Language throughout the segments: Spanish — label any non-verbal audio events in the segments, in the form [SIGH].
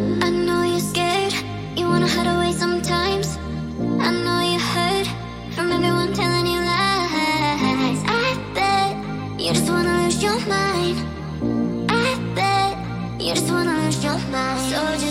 I know you're scared, you wanna hide away sometimes. I know you're hurt from everyone telling you lies. I bet you just wanna lose your mind. I bet you just wanna lose your mind. So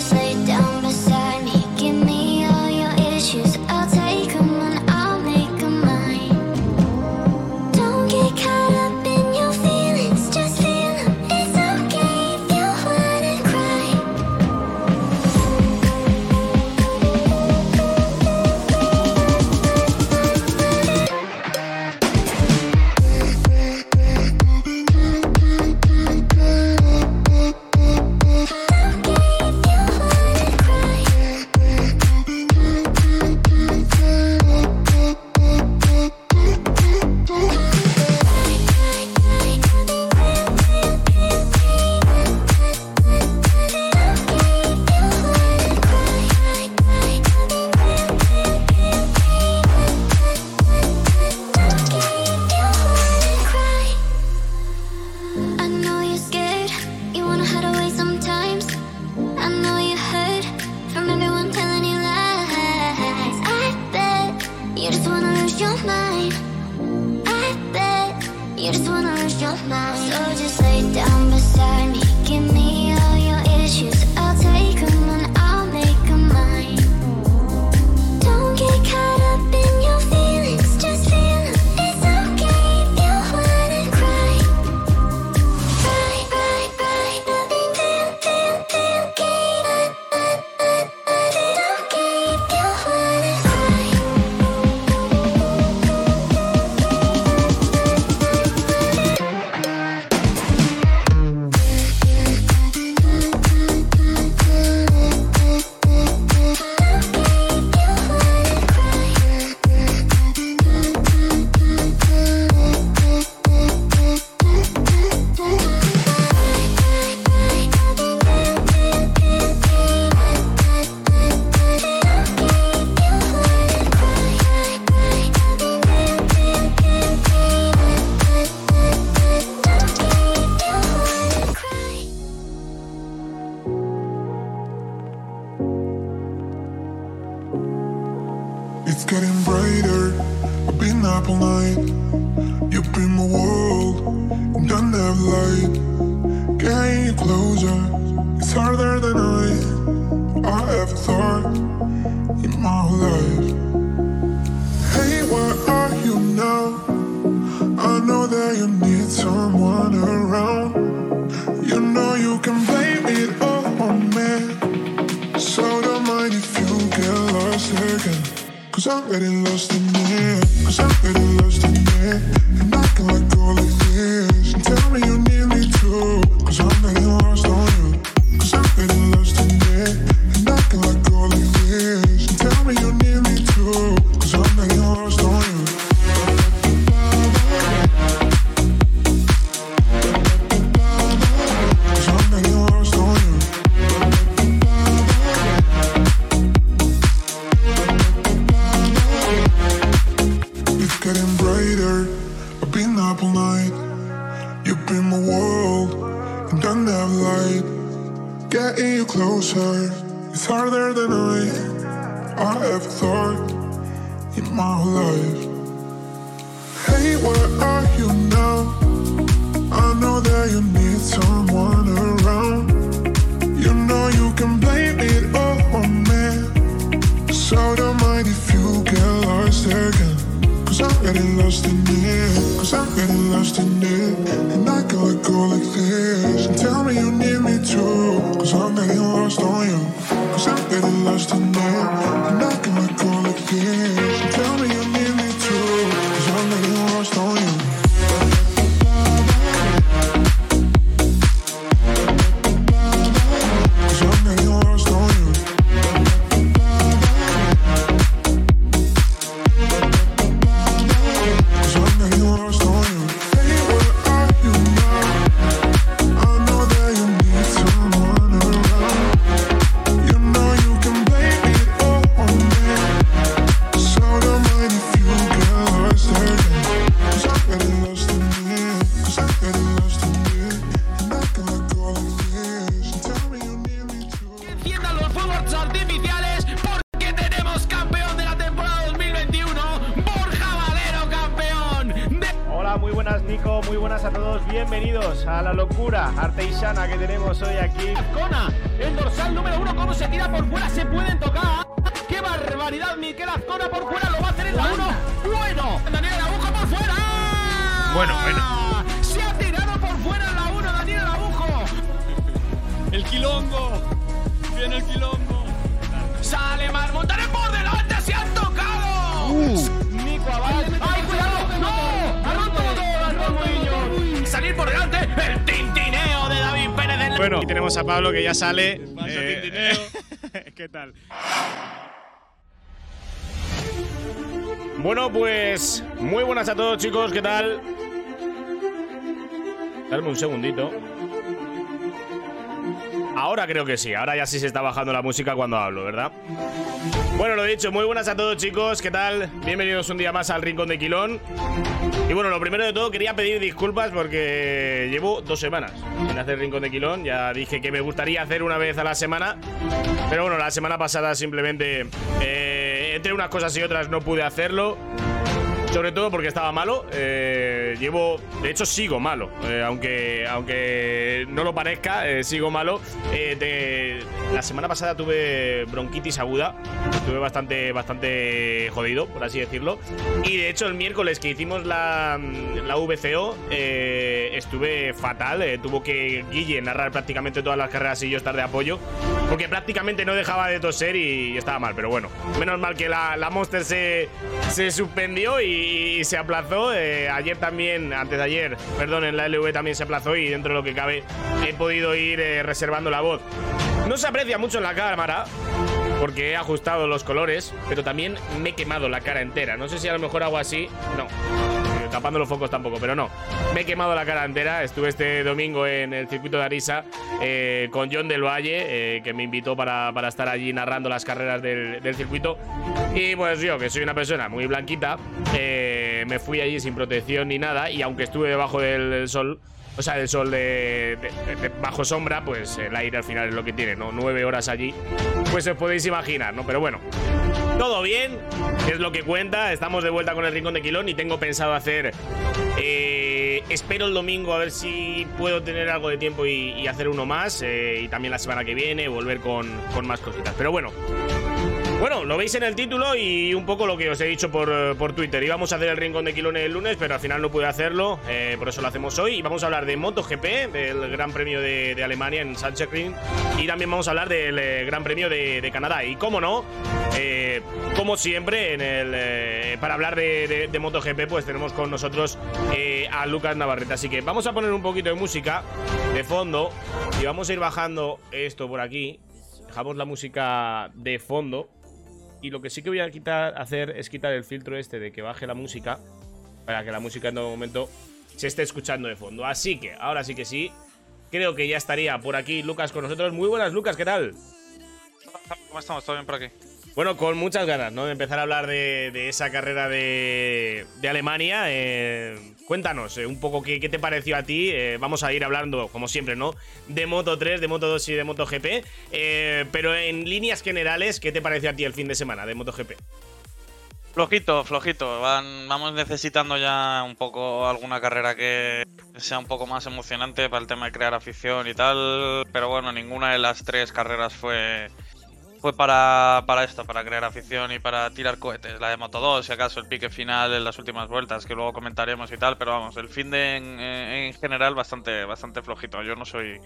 like Azcona, el dorsal número uno, cómo se tira por fuera, se pueden tocar. ¡Qué barbaridad! Miquel Azcona por fuera, lo va a hacer en la uno. ¡Bueno! Daniel Araujo por fuera. Bueno, bueno. Se ha tirado por fuera en la uno, Daniel Araujo. El quilombo. Viene el quilombo. Sale Mar Montaner por delante, se han tocado. Nico Bueno, aquí tenemos a Pablo que ya sale. Eh. [LAUGHS] ¿Qué tal? Bueno, pues muy buenas a todos chicos, ¿qué tal? Dame un segundito. Ahora creo que sí, ahora ya sí se está bajando la música cuando hablo, ¿verdad? Bueno, lo dicho, muy buenas a todos chicos, ¿qué tal? Bienvenidos un día más al Rincón de Quilón. Y bueno, lo primero de todo quería pedir disculpas porque llevo dos semanas sin hacer Rincón de Quilón. Ya dije que me gustaría hacer una vez a la semana. Pero bueno, la semana pasada simplemente eh, entre unas cosas y otras no pude hacerlo. Sobre todo porque estaba malo. Eh, llevo. De hecho, sigo malo. Eh, aunque, aunque no lo parezca, eh, sigo malo. Eh, de- la semana pasada tuve bronquitis aguda. Estuve bastante, bastante jodido, por así decirlo. Y de hecho, el miércoles que hicimos la, la VCO, eh, estuve fatal. Eh, tuvo que Guille narrar prácticamente todas las carreras y yo estar de apoyo. Porque prácticamente no dejaba de toser y, estaba mal. Pero bueno, menos mal que la, la Monster se, se suspendió y, y se aplazó. Eh, ayer también, antes de ayer, perdón, en la LV también se aplazó y dentro de lo que cabe he podido ir eh, reservando la voz. No se aprecia mucho en la cámara. Porque he ajustado los colores, pero también me he quemado la cara entera. No sé si a lo mejor hago así. No. Eh, Tapando los focos tampoco, pero no. Me he quemado la cara entera. Estuve este domingo en el circuito de Arisa eh, con John del Valle, eh, que me invitó para, para estar allí narrando las carreras del, circuito. Y pues yo, que soy una persona muy blanquita, me fui allí sin protección ni nada. Y aunque estuve debajo del sol, o sea, del sol de, bajo sombra, pues el aire al final es lo que tiene, ¿no? Nueve horas allí, pues os podéis imaginar, ¿no? Pero bueno, todo bien, es lo que cuenta. Estamos de vuelta con el Rincón de Quilón y tengo pensado hacer. eh, espero el domingo a ver si puedo tener algo de tiempo y, y hacer uno más. eh, y también la semana que viene volver con, con más cositas. Pero bueno. Bueno, lo veis en el título y un poco lo que os he dicho por, eh, por Twitter. Íbamos a hacer el Rincón de Quilón el lunes, pero al final no pude hacerlo, eh, por eso lo hacemos hoy. Y vamos a hablar de MotoGP, del Gran Premio de, Alemania en Sachsenring. Y también vamos a hablar del eh, Gran Premio de, Canadá. Y cómo no, como siempre, en el, para hablar de, de- MotoGP, pues tenemos con nosotros a Lucas Navarrete. Así que vamos a poner un poquito de música de fondo y vamos a ir bajando esto por aquí. Dejamos la música de fondo. Y lo que sí que voy a quitar, hacer es quitar el filtro este de que baje la música para que la música en todo momento se esté escuchando de fondo. Así que, ahora sí que sí, creo que ya estaría por aquí Lucas con nosotros. Muy buenas, Lucas, ¿qué tal? ¿Cómo estamos? ¿Todo bien por aquí? Bueno, con muchas ganas, ¿no? De empezar a hablar de, de esa carrera de, de Alemania. Eh, cuéntanos eh, un poco qué, te pareció a ti. Eh, vamos a ir hablando, como siempre, ¿no? De Moto 3, de Moto 2 y de Moto GP. Eh, pero en líneas generales, ¿qué te pareció a ti el fin de semana de MotoGP? Flojito, flojito. Van, vamos necesitando ya un poco alguna carrera que sea un poco más emocionante para el tema de crear afición y tal. Pero bueno, ninguna de las tres carreras fue, fue para, para esto, para crear afición y para tirar cohetes. La de Moto 2, si acaso el pique final en las últimas vueltas, que luego comentaremos y tal. Pero vamos, el fin de en, en general bastante, bastante flojito. Yo no soy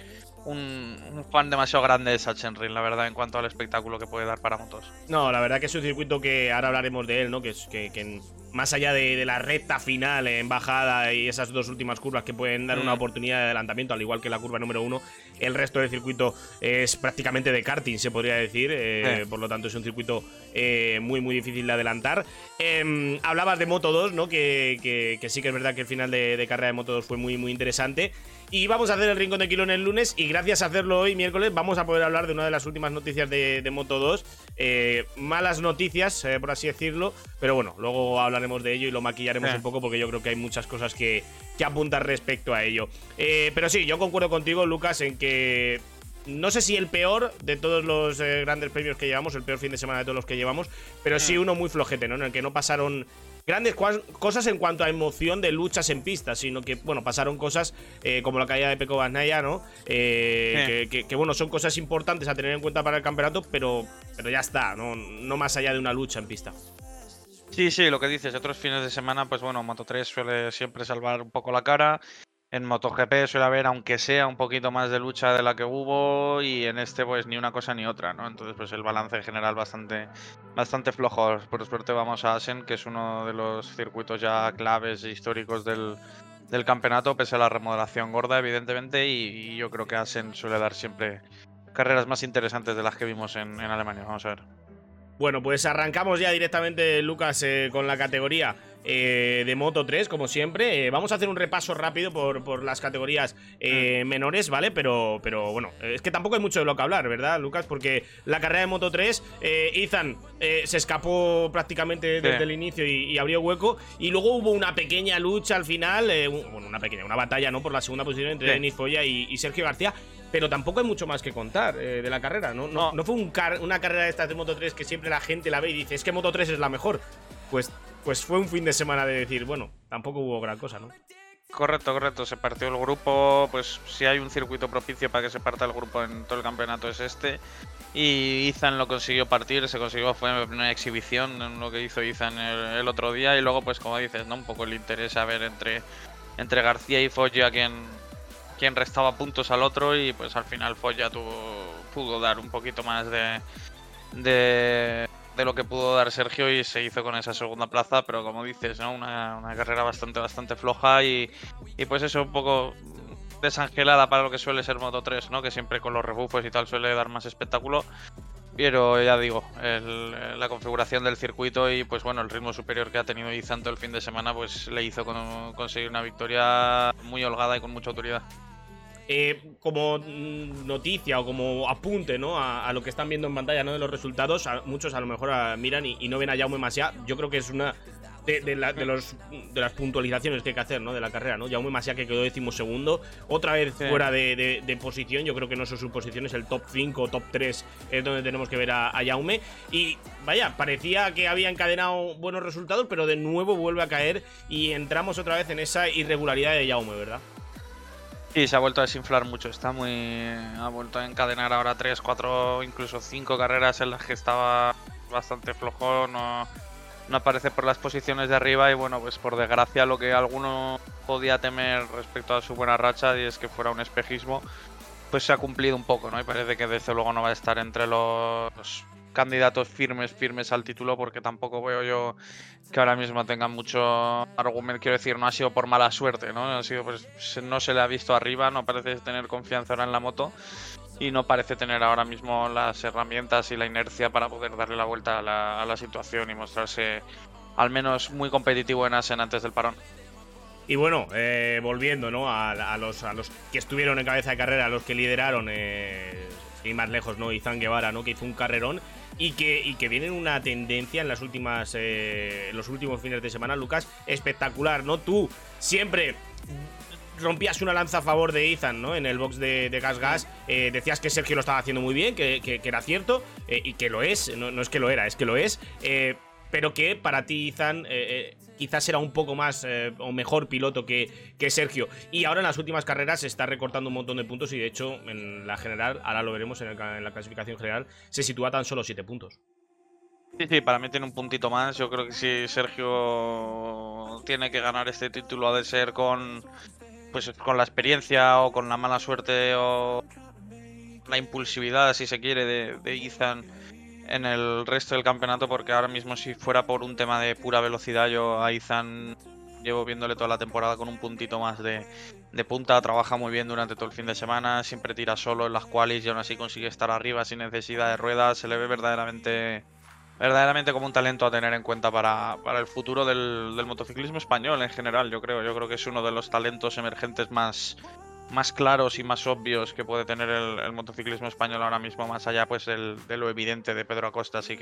un, un fan demasiado grande de Sachsenring, la verdad, en cuanto al espectáculo que puede dar para motos. No, la verdad que es un circuito que ahora hablaremos de él, ¿no? Que, que, que más allá de, de la recta final en bajada y esas dos últimas curvas que pueden dar una Mm. oportunidad de adelantamiento, al igual que la curva número uno, el resto del circuito es prácticamente de karting, se podría decir. eh, Sí. Por lo tanto, es un circuito eh, muy, muy difícil de adelantar. Em, hablabas de Moto 2, ¿no? Que, que- que sí que es verdad que el final de, de carrera de Moto 2 fue muy, muy interesante. Y vamos a hacer el Rincón de Quilón el lunes y gracias a hacerlo hoy, miércoles, vamos a poder hablar de una de las últimas noticias de, de Moto 2. Eh, malas noticias, eh, por así decirlo, pero bueno, luego hablaremos de ello y lo maquillaremos Sí. un poco porque yo creo que hay muchas cosas que, que apuntar respecto a ello. Eh, pero sí, yo concuerdo contigo, Lucas, en que no sé si el peor de todos los eh, grandes premios que llevamos, el peor fin de semana de todos los que llevamos, pero sí uno muy flojete, ¿no? En el que no pasaron grandes cosas en cuanto a emoción de luchas en pista, sino que, bueno, pasaron cosas eh, como la caída de Peco Bagnaya, ¿no? Eh, que, que- que, bueno, son cosas importantes a tener en cuenta para el campeonato, pero, pero ya está, ¿no? No más allá de una lucha en pista. Sí, sí, lo que dices, otros fines de semana, pues bueno, Moto 3 suele siempre salvar un poco la cara. En MotoGP suele haber, aunque sea, un poquito más de lucha de la que hubo, y en este, pues ni una cosa ni otra, ¿no? Entonces, pues el balance en general bastante, bastante flojo. Por suerte vamos a Asen, que es uno de los circuitos ya claves e históricos del, del campeonato, pese a la remodelación gorda, evidentemente, y, yo creo que Asen suele dar siempre carreras más interesantes de las que vimos en, en Alemania. Vamos a ver. Bueno, pues arrancamos ya directamente, Lucas, eh, con la categoría eh, de Moto 3, como siempre. Eh, vamos a hacer un repaso rápido por, por las categorías eh, menores, ¿vale? Pero, pero bueno, es que tampoco hay mucho de lo que hablar, ¿verdad, Lucas? Porque la carrera de Moto 3, eh, Ethan se escapó prácticamente desde el inicio y, y abrió hueco. Y luego hubo una pequeña lucha al final, bueno, una pequeña, una batalla, ¿no? Por la segunda posición entre Sí. Denis Foya y, y Sergio García. Pero tampoco hay mucho más que contar eh, de la carrera, ¿no? No, No. no fue un car- una carrera de estas de Moto 3 que siempre la gente la ve y dice, es que Moto 3 es la mejor. Pues, pues fue un fin de semana de decir, bueno, tampoco hubo gran cosa, ¿no? Correcto, correcto. Se partió el grupo. Pues si hay un circuito propicio para que se parta el grupo en todo el campeonato es este. Y Ethan lo consiguió partir, se consiguió, fue una exhibición lo que hizo el, el otro día. Y luego, pues como dices, ¿no? Un poco el interés a ver entre, entre García y Foggia quién, quién restaba puntos al otro. Y pues al final Foggia tuvo, pudo dar un poquito más de, de, de lo que pudo dar Sergio y se hizo con esa segunda plaza, pero como dices, ¿no? una, una carrera bastante, bastante floja y, y pues eso, un poco desangelada para lo que suele ser Moto 3, ¿no? que siempre con los rebufos y tal suele dar más espectáculo. Pero ya digo, la configuración del circuito y pues bueno, el ritmo superior que ha tenido Izan todo el fin de semana, pues le hizo con- conseguir una victoria muy holgada y con mucha autoridad. Eh, como mm, noticia o como apunte, ¿no? A, a lo que están viendo en pantalla, ¿no? De los resultados, a- muchos a lo mejor ah, miran y, y no ven a Jaume Masia. Yo creo que es una de, de la- de los, de las puntualizaciones que hay que hacer, ¿no? De la carrera, ¿no? Jaume Masia que quedó decimosegundo, otra vez Sí. fuera de, posición. Yo creo que no es su posición, es el top 5 o top 3 es donde tenemos que ver a, a Jaume. Y vaya, parecía que había encadenado buenos resultados, pero de nuevo vuelve a caer y entramos otra vez en esa irregularidad de Jaume, ¿verdad? Sí, se ha vuelto a desinflar mucho. Está muy. Ha vuelto a encadenar ahora 3, 4, incluso 5 carreras en las que estaba bastante flojo. No, no aparece por las posiciones de arriba. Y bueno, pues por desgracia, lo que alguno podía temer respecto a su buena racha y es que fuera un espejismo, pues se ha cumplido un poco, ¿no? Y parece que desde luego no va a estar entre los candidatos firmes, firmes al título, porque tampoco veo yo que ahora mismo tengan mucho argumento. Quiero decir, no ha sido por mala suerte, ¿no? Ha sido, pues, no se le ha visto arriba, no parece tener confianza ahora en la moto y no parece tener ahora mismo las herramientas y la inercia para poder darle la vuelta a la, a la situación y mostrarse al menos muy competitivo en Asen antes del parón. Y bueno, eh, volviendo ¿no? a, a los, a los que estuvieron en cabeza de carrera, a los que lideraron, eh, y más lejos, ¿no? Izan Guevara, ¿no? Que hizo un carrerón y que, y que viene en una tendencia en las últimas eh, en los últimos fines de semana, Lucas, espectacular, ¿no? Tú siempre rompías una lanza a favor de Ethan, ¿no? En el box de, Gas Gas. Eh, decías que Sergio lo estaba haciendo muy bien, que, que- era cierto, eh, y que lo es. No, no es que lo era, es que lo es. Pero que para ti, Ethan, quizás era un poco más eh, o mejor piloto que, que Sergio. Y ahora en las últimas carreras se está recortando un montón de puntos y de hecho en la general, ahora lo veremos en, la clasificación general, se sitúa tan solo 7 puntos. Sí, sí, para mí tiene un puntito más. Yo creo que si Sergio tiene que ganar este título ha de ser con pues con la experiencia o con la mala suerte o la impulsividad, si se quiere, de, de en el resto del campeonato, porque ahora mismo si fuera por un tema de pura velocidad, yo a Ethan llevo viéndole toda la temporada con un puntito más de, punta, trabaja muy bien durante todo el fin de semana, siempre tira solo en las qualis y aún así consigue estar arriba sin necesidad de ruedas, se le ve verdaderamente verdaderamente como un talento a tener en cuenta para, para el futuro del, del motociclismo español en general, yo creo. Yo creo que es uno de los talentos emergentes más, más claros y más obvios que puede tener el, el motociclismo español ahora mismo, más allá pues de lo evidente de Pedro Acosta, si,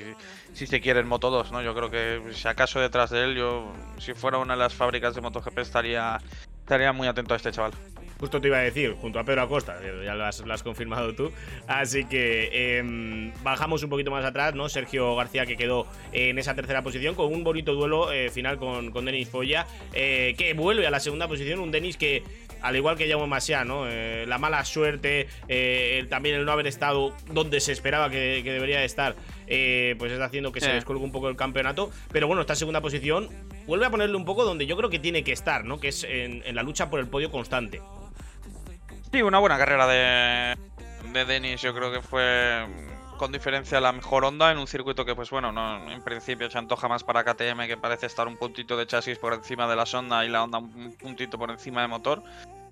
si se quiere en Moto 2, ¿no? Yo creo que si acaso detrás de él, yo si fuera una de las fábricas de MotoGP estaría, estaría muy atento a este chaval. Justo te iba a decir, junto a Pedro Acosta, ya lo has, lo has confirmado tú. Así que em, bajamos un poquito más atrás, ¿no? Sergio García que quedó en esa tercera posición con un bonito duelo eh, final con, con Denis Foya, eh, que vuelve a la segunda posición, un Denis que al igual que Jaume Masia, ¿no? Eh, la mala suerte, eh, también el no haber estado donde se esperaba que, que debería de estar, eh, pues está haciendo que se Sí. descuelgue un poco el campeonato. Pero bueno, esta segunda posición vuelve a ponerle un poco donde yo creo que tiene que estar, ¿no? Que es en, en la lucha por el podio constante. Sí, una buena carrera de, de Denis. Yo creo que fue con diferencia la mejor onda en un circuito que, pues bueno, no, en principio se antoja más para KTM, que parece estar un puntito de chasis por encima de la sonda y la onda un puntito por encima de motor.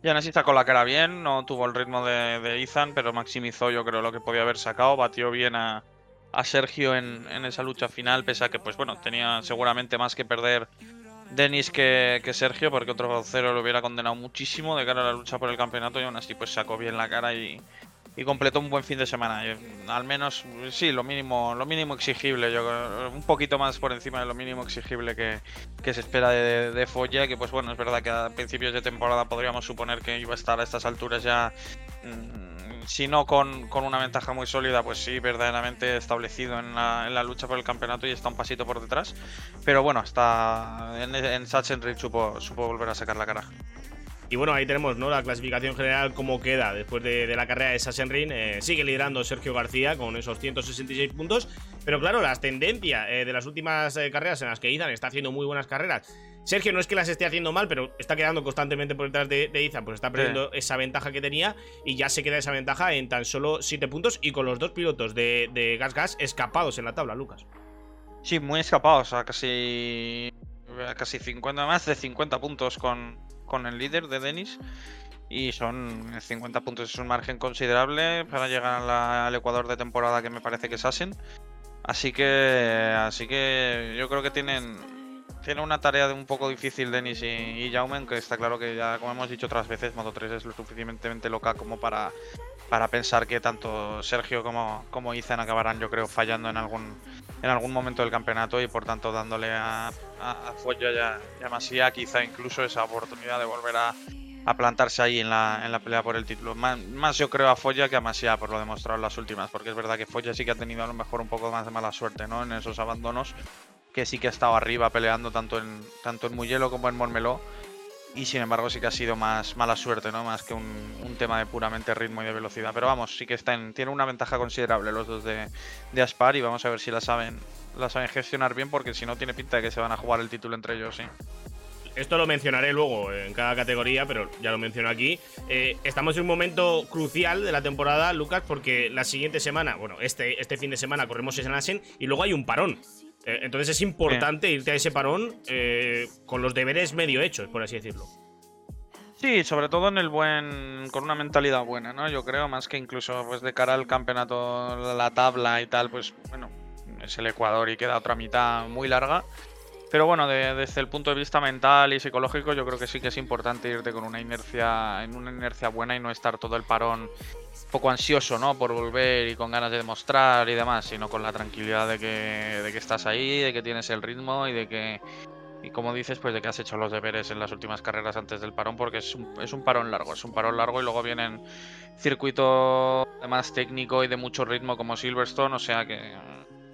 Y así sacó la cara bien, no tuvo el ritmo de, de Ethan, pero maximizó yo creo lo que podía haber sacado, batió bien a, a Sergio en, en esa lucha final, pese a que, pues bueno, tenía seguramente más que perder Denis que, que Sergio, porque otro cero lo hubiera condenado muchísimo de cara a la lucha por el campeonato y aún así pues sacó bien la cara y, y completó un buen fin de semana. Y, al menos, sí, lo mínimo, lo mínimo exigible, yo creo, un poquito más por encima de lo mínimo exigible que, que se espera de, de Foya, que pues bueno, es verdad que a principios de temporada podríamos suponer que iba a estar a estas alturas ya, mm, si no con, con una ventaja muy sólida, pues sí, verdaderamente establecido en la, en la lucha por el campeonato y está un pasito por detrás. Pero bueno, hasta en, en Sachsenring supo, supo volver a sacar la cara. Y bueno, ahí tenemos ¿no? la clasificación general, cómo queda después de, de la carrera de Sachsenring. Eh, sigue liderando Sergio García con esos 166 puntos. Pero claro, las tendencias eh, de las últimas eh, carreras en las que Izan está haciendo muy buenas carreras. Sergio no es que las esté haciendo mal, pero está quedando constantemente por detrás de, de Izan, pues está perdiendo esa ventaja que tenía y ya se queda esa ventaja en tan solo 7 puntos y con los dos pilotos de, de Gas Gas escapados en la tabla, Lucas. Sí, muy escapados, a casi, a casi 50, más de 50 puntos con, con el líder de Denis. Y son 50 puntos, es un margen considerable para llegar al Ecuador de temporada que me parece que es Asen. Así que, así que yo creo que tienen, tienen una tarea de un poco difícil Denis y, y Jaume, que está claro que ya, como hemos dicho otras veces, Moto 3 es lo suficientemente loca como para, para pensar que tanto Sergio como, como acabarán, yo creo, fallando en algún, en algún momento del campeonato y por tanto dándole a, a, a y a, y a Masia quizá incluso esa oportunidad de volver a, plantarse ahí en la, en la pelea por el título. Más, yo creo a Foya que a Masia por lo demostrado en las últimas, porque es verdad que Foya sí que ha tenido a lo mejor un poco más de mala suerte ¿no? en esos abandonos, que sí que ha estado arriba peleando tanto en, tanto en Mugello como en Mormeló. Y sin embargo sí que ha sido más mala suerte, ¿no? Más que un, tema de puramente ritmo y de velocidad. Pero vamos, sí que están, tienen una ventaja considerable los dos de, de Aspar y vamos a ver si la saben, la saben gestionar bien porque si no tiene pinta de que se van a jugar el título entre ellos, sí. Esto lo mencionaré luego en cada categoría, pero ya lo menciono aquí. Eh, estamos en un momento crucial de la temporada, Lucas, porque la siguiente semana, bueno, este, este fin de semana corremos en Asen y luego hay un parón. Eh, entonces es importante irte a ese parón eh, con los deberes medio hechos, por así decirlo. Sí, sobre todo en el buen, con una mentalidad buena, ¿no? Yo creo, más que incluso pues de cara al campeonato, la tabla y tal, pues bueno, es el Ecuador y queda otra mitad muy larga. Pero bueno, de- desde el punto de vista mental y psicológico, yo creo que sí que es importante irte con una inercia, en una inercia buena y no estar todo el parón poco ansioso, ¿no? Por volver y con ganas de demostrar y demás, sino con la tranquilidad de que, de que estás ahí, de que tienes el ritmo y de que, y como dices, pues de que has hecho los deberes en las últimas carreras antes del parón, porque es un, es un parón largo, es un parón largo y luego vienen circuito más técnico y de mucho ritmo como Silverstone, o sea que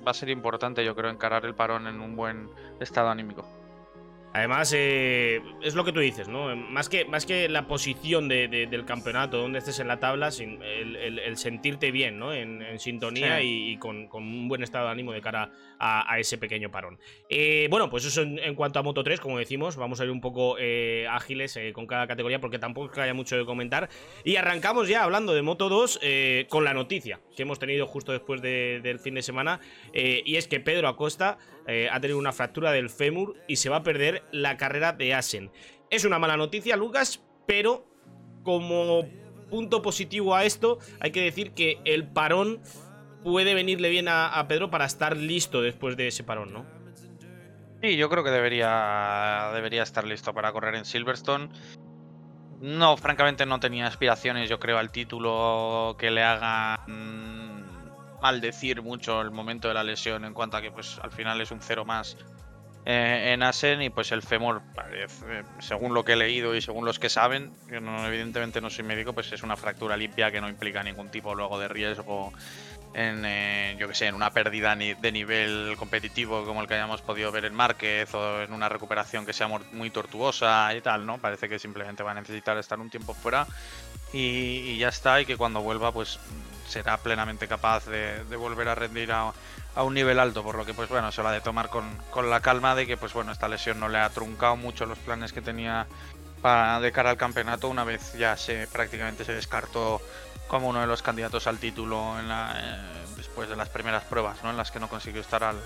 va a ser importante yo creo encarar el parón en un buen estado anímico. Además, eh, es lo que tú dices, ¿no? Más que, más que la posición de- de- del campeonato, donde estés en la tabla, sin- el, el- el sentirte bien, ¿no? En, en sintonía Sí. y, y con, con un buen estado de ánimo de cara a, a ese pequeño parón. Eh, bueno, pues eso en, en cuanto a Moto 3, como decimos, vamos a ir un poco eh, ágiles con cada categoría porque tampoco es que haya mucho de comentar. Y arrancamos ya hablando de Moto 2 eh, con la noticia que hemos tenido justo después de- del fin de semana. eh, y es que Pedro Acosta eh, ha tenido una fractura del fémur y se va a perder la carrera de Asen. Es una mala noticia, Lucas, pero como punto positivo a esto, hay que decir que el parón puede venirle bien a, a Pedro para estar listo después de ese parón, ¿no? Sí, yo creo que debería, debería estar listo para correr en Silverstone. No, francamente no tenía aspiraciones, yo creo, al título que le haga mm, maldecir mucho el momento de la lesión en cuanto a que pues al final es un cero más eh, en Asen y pues el femur, parece, según lo que he leído y según los que saben, que no, evidentemente no soy médico, pues es una fractura limpia que no implica ningún tipo luego de riesgo en, eh, yo que sé, en una pérdida de nivel competitivo como el que hayamos podido ver en Márquez o en una recuperación que sea muy tortuosa y tal, ¿no? Parece que simplemente va a necesitar estar un tiempo fuera y, ya está, y que cuando vuelva pues será plenamente capaz de, volver a rendir a, a un nivel alto, por lo que pues bueno, se lo ha de tomar con, con la calma de que pues bueno, esta lesión no le ha truncado mucho los planes que tenía para, de cara al campeonato una vez ya se prácticamente se descartó como uno de los candidatos al título en la, eh, después de las primeras pruebas, ¿no? En las que no consiguió estar al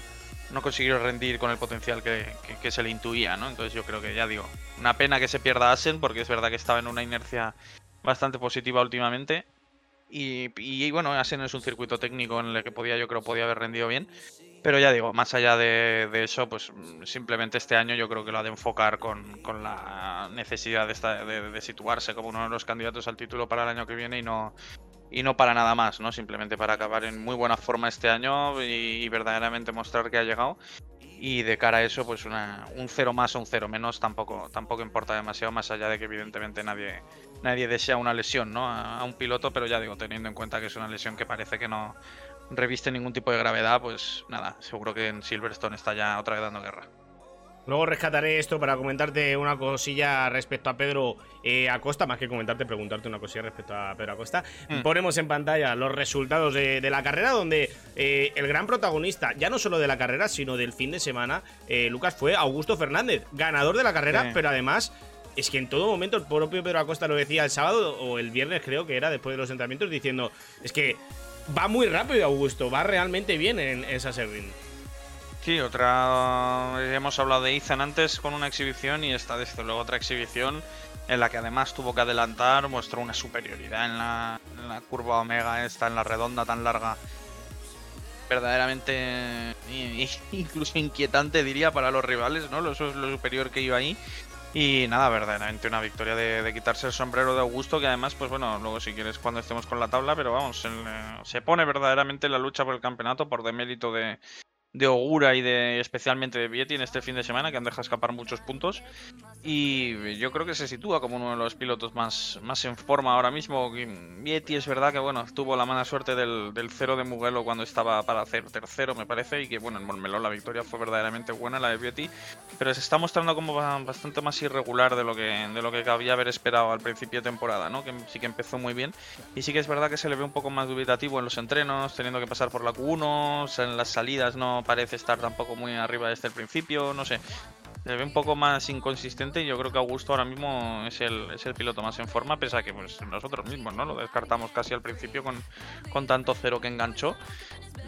no consiguió rendir con el potencial que, que- que se le intuía, ¿no? Entonces yo creo que ya digo, una pena que se pierda Asen porque es verdad que estaba en una inercia bastante positiva últimamente. Y, y, bueno, Asen es un circuito técnico en el que podía, yo creo, podía haber rendido bien. Pero ya digo, más allá de, eso, pues mm, simplemente este año yo creo que lo ha de enfocar con, con la necesidad de, esta- de situarse como uno de los candidatos al título para el año que viene y no, y no para nada más, ¿no? Simplemente para acabar en muy buena forma este año y, y verdaderamente mostrar que ha llegado. Y de cara a eso, pues una, un cero más o un cero menos tampoco, tampoco importa demasiado, más allá de que evidentemente nadie, nadie desea una lesión ¿no? a, a un piloto, pero ya digo, teniendo en cuenta que es una lesión que parece que no reviste ningún tipo de gravedad, pues nada, seguro que en Silverstone está ya otra vez dando guerra. Luego rescataré esto para comentarte una cosilla respecto a Pedro eh, Acosta, más que comentarte, preguntarte una cosilla respecto a Pedro Acosta. Mm. Ponemos en pantalla los resultados de, de la carrera, donde eh, el gran protagonista, ya no solo de la carrera, sino del fin de semana, eh, Lucas, fue Augusto Fernández, ganador de la carrera, Sí. pero además es que en todo momento el propio Pedro Acosta lo decía el sábado o el viernes, creo que era, después de los entrenamientos, diciendo, es que va muy rápido Augusto, va realmente bien en, en Sasservin. Sí, otra. Hemos hablado de Ethan antes con una exhibición y esta desde luego otra exhibición en la que además tuvo que adelantar, mostró una superioridad en la, en la curva omega, esta en la redonda tan larga. Verdaderamente incluso inquietante diría para los rivales, ¿no? Eso es lo superior que iba ahí. Y nada, verdaderamente una victoria de, quitarse el sombrero de Augusto, que además, pues bueno, luego si quieres cuando estemos con la tabla, pero vamos, se pone verdaderamente la lucha por el campeonato por demérito de, de Ogura y de especialmente de Vietti en este fin de semana, que han dejado escapar muchos puntos. Y yo creo que se sitúa como uno de los pilotos más, más en forma ahora mismo. Vietti es verdad que bueno, tuvo la mala suerte del, cero de Mugello cuando estaba para hacer tercero, me parece, y que bueno, en Montmeló la victoria fue verdaderamente buena, la de Vietti, pero se está mostrando como ba- bastante más irregular de lo que, de lo que cabía haber esperado al principio de temporada, ¿no? Que sí que empezó muy bien. Y sí que es verdad que se le ve un poco más dubitativo en los entrenos, teniendo que pasar por la Q1, en las salidas no parece estar tampoco muy arriba desde el principio, no sé. Se ve un poco más inconsistente yo creo que Augusto ahora mismo es el, es el piloto más en forma, pese a que pues, nosotros mismos no lo descartamos casi al principio con, con tanto cero que enganchó.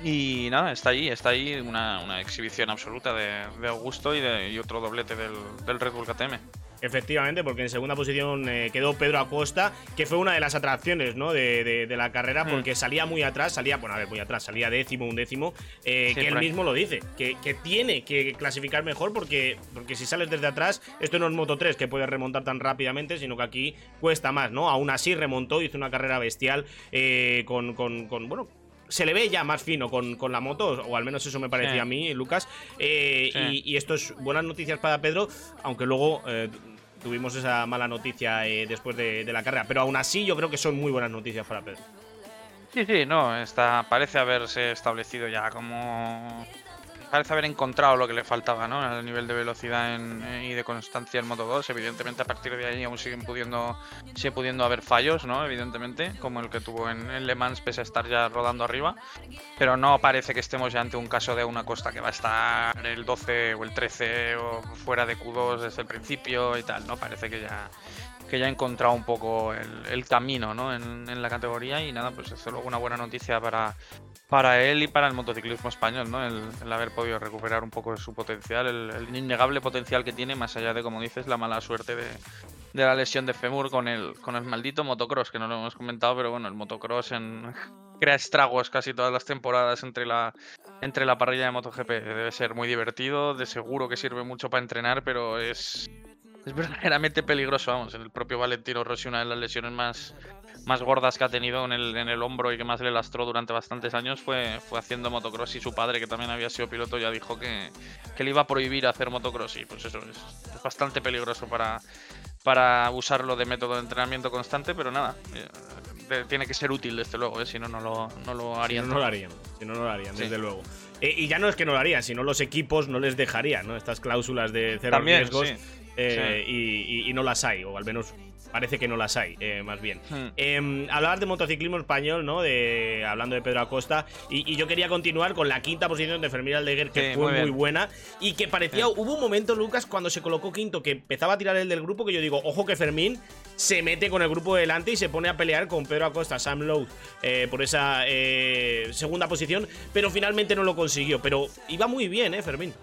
Y nada, está ahí, está ahí una, una exhibición absoluta de, de Augusto y, de, y otro doblete del, del Red Bull KTM. Efectivamente, porque en segunda posición eh, quedó Pedro Acosta, que fue una de las atracciones ¿no? de, de- de la carrera, Mm. porque salía muy atrás, salía, bueno, a ver, muy atrás, salía décimo, un décimo, eh, Sí, que él mismo lo dice, que, que tiene que clasificar mejor, porque, porque si sales desde atrás, esto no es Moto 3, que puedes remontar tan rápidamente, sino que aquí cuesta más, ¿no? Aún así remontó, hizo una carrera bestial eh, con, con, con, bueno, se le ve ya más fino con, con la moto, o al menos eso me parecía Sí. a mí, Lucas. Eh, Sí. y, y esto es buenas noticias para Pedro, aunque luego eh, tuvimos esa mala noticia eh, después de, la carrera. Pero aún así yo creo que son muy buenas noticias para Pedro. Sí, sí, no, está, parece haberse establecido ya como... Parece haber encontrado lo que le faltaba, ¿no? El nivel de velocidad eh, y de constancia en Moto 2. Evidentemente, a partir de ahí aún siguen pudiendo, sigue pudiendo haber fallos, ¿no? Evidentemente, como el que tuvo en, en Le Mans, pese a estar ya rodando arriba. Pero no parece que estemos ya ante un caso de una costa que va a estar el 12 o el 13 o fuera de Q2 desde el principio y tal, ¿no? Parece que ya que ya ha encontrado un poco el, camino ¿no? en, la categoría y nada, pues es luego una buena noticia para, para él y para el motociclismo español, ¿no? El, haber podido recuperar un poco su potencial, el, innegable potencial que tiene, más allá de, como dices, la mala suerte de, de la lesión de Femur con el, con el maldito motocross, que no lo hemos comentado, pero bueno, el motocross [LAUGHS] crea estragos casi todas las temporadas entre la, entre la parrilla de MotoGP. Debe ser muy divertido, de seguro que sirve mucho para entrenar, pero es es verdaderamente peligroso, vamos. El propio Valentino Rossi, una de las lesiones más, más gordas que ha tenido en el, en el hombro y que más le lastró durante bastantes años fue, fue haciendo motocross y su padre, que también había sido piloto, ya dijo que, que le iba a prohibir hacer motocross y pues eso es, es bastante peligroso para, para usarlo de método de entrenamiento constante, pero nada, eh, tiene que ser útil desde luego, ¿eh? si no, no lo, no lo Si harían. no, no lo harían. Si no, no lo harían, Sí. desde luego. Eh, y ya no es que no lo harían, sino los equipos no les dejarían, ¿no? Estas cláusulas de cero También, riesgos. sí. Eh, y, y- y no las hay, o al menos parece que no las hay, eh, más bien. Hmm. Eh, hablabas de motociclismo español, ¿no? De, hablando de Pedro Acosta. Y, y yo quería continuar con la quinta posición de Fermín Aldeguer, que Sí, fue muy buena. Y que parecía. Sí. Hubo un momento, Lucas, cuando se colocó quinto, que empezaba a tirar el del grupo, que yo digo, ojo que Fermín se mete con el grupo de delante y se pone a pelear con Pedro Acosta, Sam Lowe, eh, por esa eh, segunda posición. Pero finalmente no lo consiguió. Pero iba muy bien, ¿eh, Fermín?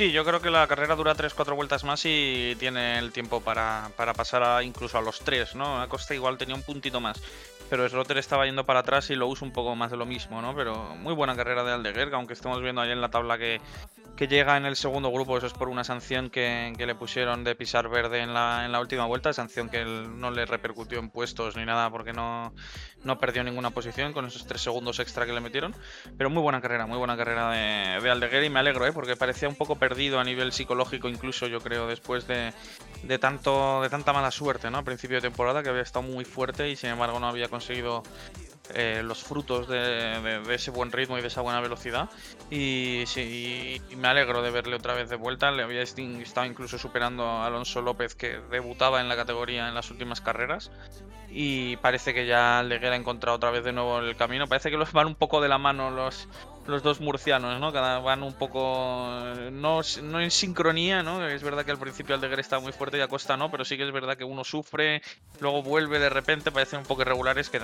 Sí, yo creo que la carrera dura 3-4 vueltas más y tiene el tiempo para, para pasar a, incluso a los 3, ¿no? Acosta igual tenía un puntito más. Pero Slotter estaba yendo para atrás y lo usa un poco más de lo mismo, ¿no? Pero muy buena carrera de Aldeguer, aunque estemos viendo ahí en la tabla que, que llega en el segundo grupo, eso es por una sanción que, le pusieron de pisar verde en la, en la última vuelta, sanción que no le repercutió en puestos ni nada porque no, no perdió ninguna posición con esos 3 segundos extra que le metieron. Pero muy buena carrera, muy buena carrera de, de Aldeguer y me alegro, ¿eh? porque parecía un poco perdido a nivel psicológico, incluso yo creo, después de, de, tanto, de tanta mala suerte, ¿no? A principio de temporada, que había estado muy fuerte y sin embargo no había conseguido eh, los frutos de, ese buen ritmo y de esa buena velocidad. Y sí, y me alegro de verle otra vez de vuelta. Le había estado incluso superando a Alonso López, que debutaba en la categoría en las últimas carreras. Y parece que ya Aldeguer ha encontrado otra vez de nuevo el camino. Parece que los van un poco de la mano los, los dos murcianos, ¿no? Cada van un poco no, no en sincronía, ¿no? Es verdad que al principio Aldeguer está muy fuerte y Acosta no, pero sí que es verdad que uno sufre, luego vuelve de repente, parecen un poco irregulares, que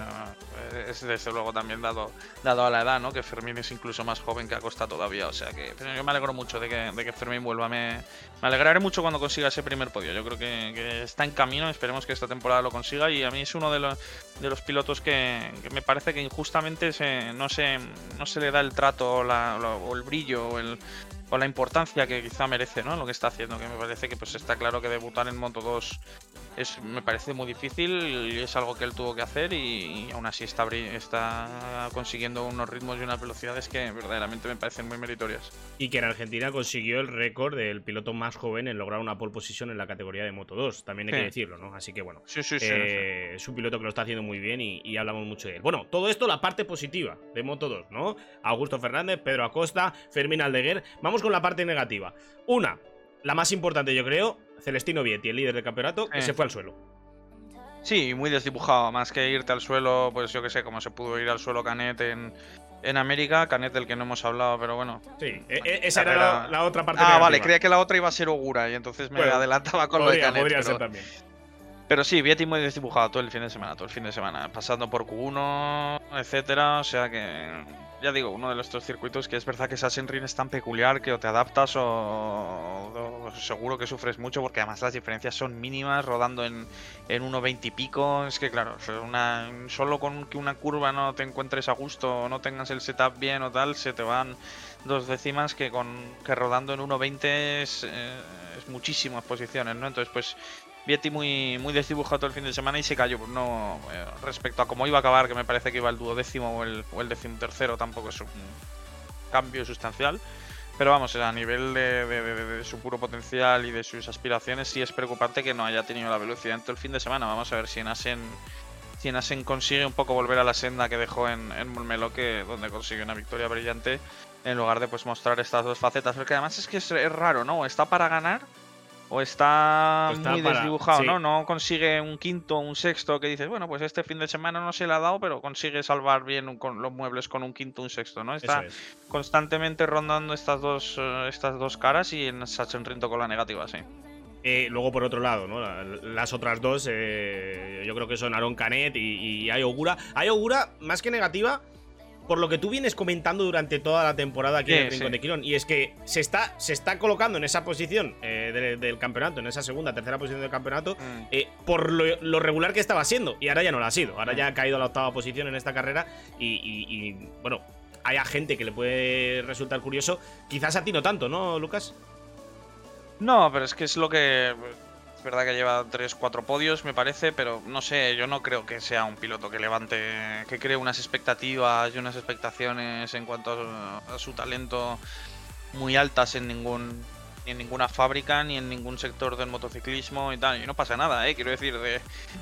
es desde luego también dado, dado a la edad, ¿no? Que Fermín es incluso más joven que Acosta todavía, o sea que yo me alegro mucho de que, de que Fermín vuelva, me, me alegraré mucho cuando consiga ese primer podio, yo creo que, que está en camino, esperemos que esta temporada lo consiga y a mí es uno de los, de los pilotos que, que me parece que injustamente se, no, se, no se le da el trato o, el brillo o, o la importancia que quizá merece ¿no? lo que está haciendo, que me parece que pues está claro que debutar en Moto 2 es, me parece muy difícil y es algo que él tuvo que hacer y, y aún así está, está consiguiendo unos ritmos y unas velocidades que verdaderamente me parecen muy meritorias. Y que en Argentina consiguió el récord del piloto más joven en lograr una pole position en la categoría de Moto 2. También hay que decirlo, ¿no? Así que bueno. Sí, sí, sí. eh, es un piloto que lo está haciendo muy bien y, y hablamos mucho de él. Bueno, todo esto la parte positiva de Moto 2, ¿no? Augusto Fernández, Pedro Acosta, Fermín Aldeguer. Vamos con la parte negativa. Una, la más importante yo creo, Celestino Vietti, el líder del campeonato, que se fue al suelo. Sí, muy desdibujado. Más que irte al suelo, pues yo que sé, como se pudo ir al suelo Canet en, en América. Canet del que no hemos hablado, pero bueno. Sí, e- e- esa era la, la otra parte Ah, negativa. vale, creía que la otra iba a ser Ogura y entonces me Bueno, adelantaba con lo de Canet. podría pero, ser también. pero sí, Vietti muy desdibujado todo el fin de semana, todo el fin de semana. Pasando por Q1, etcétera. O sea que, ya digo, uno de estos circuitos que es verdad que Sachsenring es tan peculiar que o te adaptas o, o seguro que sufres mucho porque además las diferencias son mínimas, rodando en, en 1.20 y pico. Es que claro, una, solo con que una curva no te encuentres a gusto o no tengas el setup bien o tal, se te van dos décimas que con que rodando en 1.20 es, eh, es muchísimas posiciones, ¿no? Entonces, pues Vietti muy, muy desdibujado todo el fin de semana y se cayó. No, eh, respecto a cómo iba a acabar, que me parece que iba el duodécimo o el, o el decimotercero, tampoco es un cambio sustancial. Pero vamos, a nivel de, de- de- de su puro potencial y de sus aspiraciones, sí es preocupante que no haya tenido la velocidad en todo el fin de semana. Vamos a ver si en Asen, si en Asen consigue un poco volver a la senda que dejó en, en Montmeló, que donde consiguió una victoria brillante, en lugar de pues mostrar estas dos facetas. Porque además es que es, es raro, ¿no? Está para ganar o está, O está muy para- desdibujado, sí. ¿no? No consigue un quinto, un sexto, que dices, bueno, pues este fin de semana no se le ha dado, pero consigue salvar bien un- con los muebles con un quinto, un sexto, ¿no? Está es. constantemente rondando estas dos, eh, estas dos caras y en Sachsenring con la negativa, sí. Eh, luego, por otro lado, ¿no? La- las otras dos, eh, yo creo que son Aaron Canet y, y Ayogura. Ayogura, más que negativa, por lo que tú vienes comentando durante toda la temporada aquí Sí, en el Rincón sí. de Quirón. Y es que se está, se está colocando en esa posición eh, de- del campeonato, en esa segunda, tercera posición del campeonato, Mm. eh, por lo, lo regular que estaba siendo. Y ahora ya no lo ha sido. Ahora Mm. ya ha caído a la octava posición en esta carrera. Y, y- y, bueno, hay gente que le puede resultar curioso. Quizás a ti no tanto, ¿no, Lucas? No, pero es que es lo que. Verdad que lleva 3-4 podios, me parece, pero no sé, yo no creo que sea un piloto que levante, que cree unas expectativas y unas expectaciones en cuanto a, a su talento muy altas en ningún ni en ninguna fábrica ni en ningún sector del motociclismo y tal. Y no pasa nada, ¿eh? Quiero decir, de,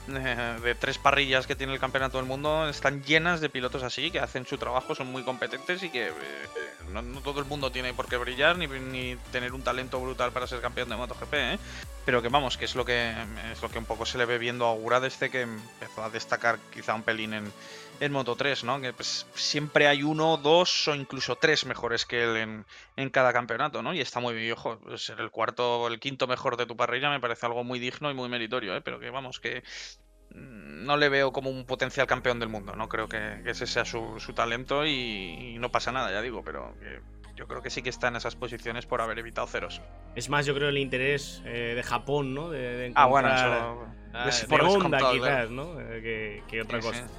[LAUGHS] de- tres parrillas que tiene el campeonato del mundo, están llenas de pilotos así, que hacen su trabajo, son muy competentes y que eh, no, no todo el mundo tiene por qué brillar ni, ni tener un talento brutal para ser campeón de MotoGP, ¿eh? Pero que vamos, que es lo que es lo que un poco se le ve viendo a Gura desde que empezó a destacar quizá un pelín en, en Moto 3, ¿no? Que pues, siempre hay uno, dos o incluso tres mejores que él en, en cada campeonato, ¿no? Y está muy bien, ojo, ser el cuarto o el quinto mejor de tu parrilla me parece algo muy digno y muy meritorio, ¿eh? Pero que vamos, que mm, no le veo como un potencial campeón del mundo, no creo que, que ese sea su, su talento y, y no pasa nada, ya digo, pero que yo creo que sí que está en esas posiciones por haber evitado ceros. Es más, yo creo el interés eh, de Japón, ¿no? De, de Ah, bueno, encontrar, eso, ah, es de por Honda, quizás. ¿no? Eh, que, que otra Sí, cosa. sí.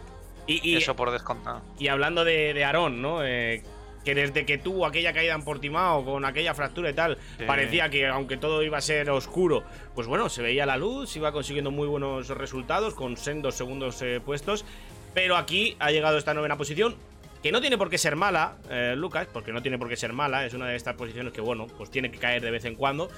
Y, y- Eso por descontado. y hablando de, de Aarón, ¿no? Eh, que desde que tuvo aquella caída en Portimao con aquella fractura y tal, Sí. parecía que aunque todo iba a ser oscuro, pues bueno, se veía la luz, iba consiguiendo muy buenos resultados con sendos segundos eh, puestos. Pero aquí ha llegado esta novena posición, que no tiene por qué ser mala, eh, Lucas, porque no tiene por qué ser mala, es una de estas posiciones que, bueno, pues tiene que caer de vez en cuando.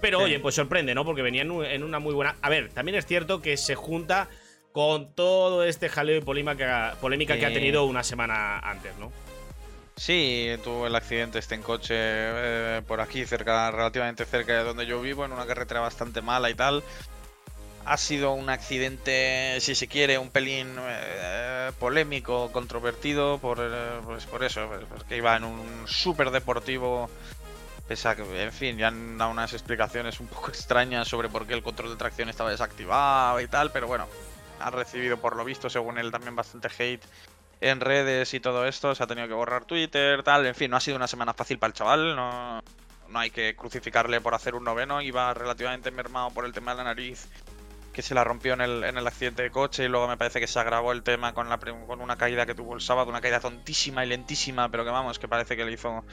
Pero Sí. oye, pues sorprende, ¿no? Porque venía en un- en una muy buena. A ver, también es cierto que se junta con todo este jaleo y polémica, polémica que ha tenido una semana antes, ¿no? Sí, tuvo el accidente este en coche eh, por aquí, cerca, relativamente cerca de donde yo vivo, en una carretera bastante mala y tal. Ha sido un accidente, si se quiere, un pelín eh, polémico, controvertido, por, eh, pues por eso, pues, porque iba en un súper deportivo. Pese a que, en fin, ya han dado unas explicaciones un poco [LAUGHS] extrañas sobre por qué el control de tracción estaba desactivado y tal, pero bueno, ha recibido por lo visto, según él, también bastante hate en redes y todo esto, se ha tenido que borrar Twitter, tal, en fin, no ha sido una semana fácil para el chaval, no, no hay que crucificarle por hacer un noveno, iba relativamente mermado por el tema de la nariz, que se la rompió en el, en el accidente de coche y luego me parece que se agravó el tema con, la, con una caída que tuvo el sábado, una caída tontísima y lentísima, pero que vamos, que parece que le hizo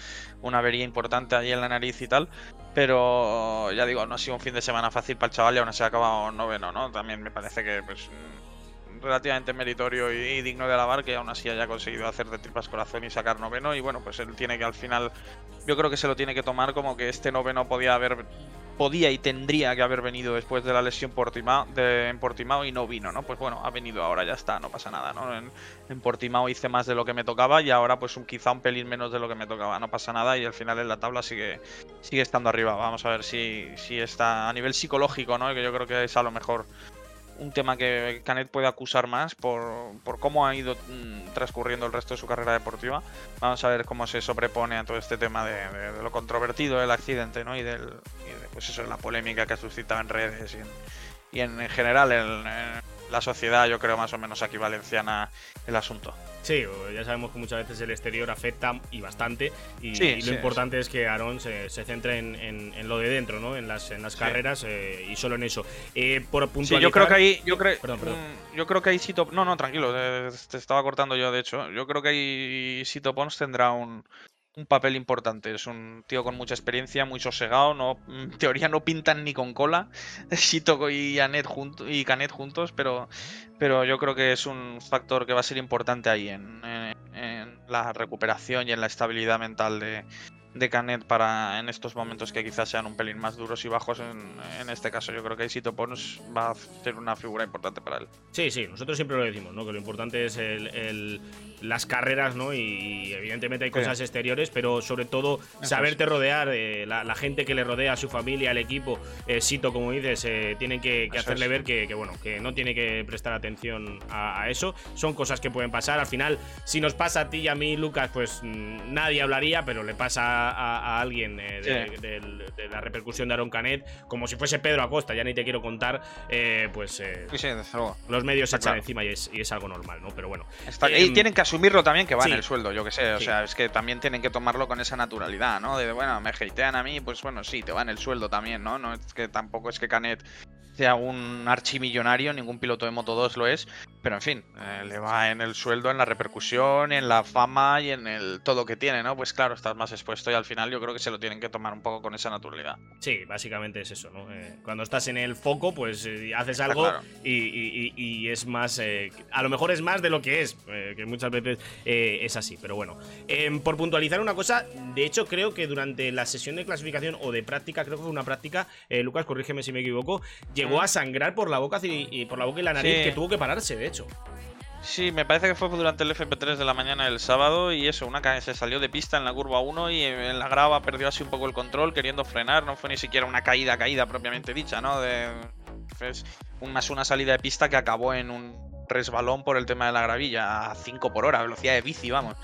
una avería importante ahí en la nariz y tal, pero ya digo, no ha sido un fin de semana fácil para el chaval y aún así ha acabado noveno, ¿no? También me parece que pues relativamente meritorio y digno de alabar que aún así haya conseguido hacer de tripas corazón y sacar noveno y bueno, pues él tiene que al final yo creo que se lo tiene que tomar como que este noveno podía haber podía y tendría que haber venido después de la lesión Portimao, de, en Portimao y no vino, ¿no? Pues bueno, ha venido ahora, ya está, no pasa nada, ¿no? En, Portimao hice más de lo que me tocaba y ahora pues quizá un pelín menos de lo que me tocaba, no pasa nada y al final en la tabla sigue, sigue estando arriba. Vamos a ver si, si está a nivel psicológico, ¿no? Que yo creo que es a lo mejor un tema que Canet puede acusar más por, por cómo ha ido mm, transcurriendo el resto de su carrera deportiva. Vamos a ver cómo se sobrepone a todo este tema de, lo controvertido del accidente, ¿no? Y del y de, pues eso, la polémica que ha suscitado en redes y en, y en, en general en, en la sociedad, yo creo más o menos aquí valenciana el asunto. Sí, ya sabemos que muchas veces el exterior afecta y bastante. Y, Sí, y lo sí, importante es que Aaron se, se centre en, en- en lo de dentro, ¿no? En las, en las carreras eh, y solo en eso. Eh, por puntualizar, yo creo que ahí, yo creo, Perdón, perdón. mm, yo creo que ahí Sito, no, no, tranquilo, eh, te estaba cortando yo de hecho. Yo creo que ahí Sito Pons tendrá un, un papel importante. Es un tío con mucha experiencia, muy sosegado, no, en teoría no pintan ni con cola. [LAUGHS] Sito y Anet junto, y Canet juntos, pero, pero yo creo que es un factor que va a ser importante ahí en, en- la recuperación y en la estabilidad mental de, de Canet para en estos momentos que quizás sean un pelín más duros y bajos. En, en este caso, yo creo que Sito Pons va a ser una figura importante para él. Sí, sí, nosotros siempre lo decimos, ¿no? Que lo importante es el- las carreras, ¿no? Y, evidentemente hay Sí. cosas exteriores, pero sobre todo saberte rodear, eh, la, la gente que le rodea, a su familia, al equipo, eh, Sito, como dices, eh, tienen que, hacerle es. ver que, que, bueno, que no tiene que prestar atención a, a eso. Son cosas que pueden pasar. Al final, si nos pasa a ti y a mí, Lucas, pues mm, nadie hablaría, pero le pasa a, a alguien eh, de, Sí. del- de la repercusión de Aaron Canet, como si fuese Pedro Acosta, ya ni te quiero contar, pues Sí, los medios se echan claro. encima y es, y es algo normal, ¿no? Pero bueno. Está- Em, y tienen que asumirlo también que va sí. en el sueldo, yo que sé. O Sí. sea, es que también tienen que tomarlo con esa naturalidad, ¿no? De, bueno, me hatean a mí, pues bueno, sí, te va en el sueldo también, ¿no? No es que tampoco es que Canet sea un archimillonario, ningún piloto de Moto 2 lo es, pero en fin, eh, le va en el sueldo, en la repercusión, en la fama y en el todo que tiene, ¿no? Pues claro, estás más expuesto y al final yo creo que se lo tienen que tomar un poco con esa naturalidad. Sí, básicamente es eso, ¿no? Eh, cuando estás en el foco, pues eh, haces algo claro. y, y- y- y es más. a lo mejor es más de lo que es, que muchas veces es así, pero bueno. Em, por puntualizar una cosa, de hecho, creo que durante la sesión de clasificación o de práctica, creo que fue una práctica, Lucas, corrígeme si me equivoco, llegó Mm. a sangrar por la boca y, y por la boca y la nariz, Sí. que tuvo que pararse, de hecho. Sí, me parece que fue durante el FP3 de la mañana del sábado y eso, una ca- se salió de pista en la curva 1 y en la grava perdió así un poco el control queriendo frenar, no fue ni siquiera una caída, caída propiamente dicha, ¿no? De, es un, más una salida de pista que acabó en un resbalón por el tema de la gravilla a 5 por hora, velocidad de bici, vamos.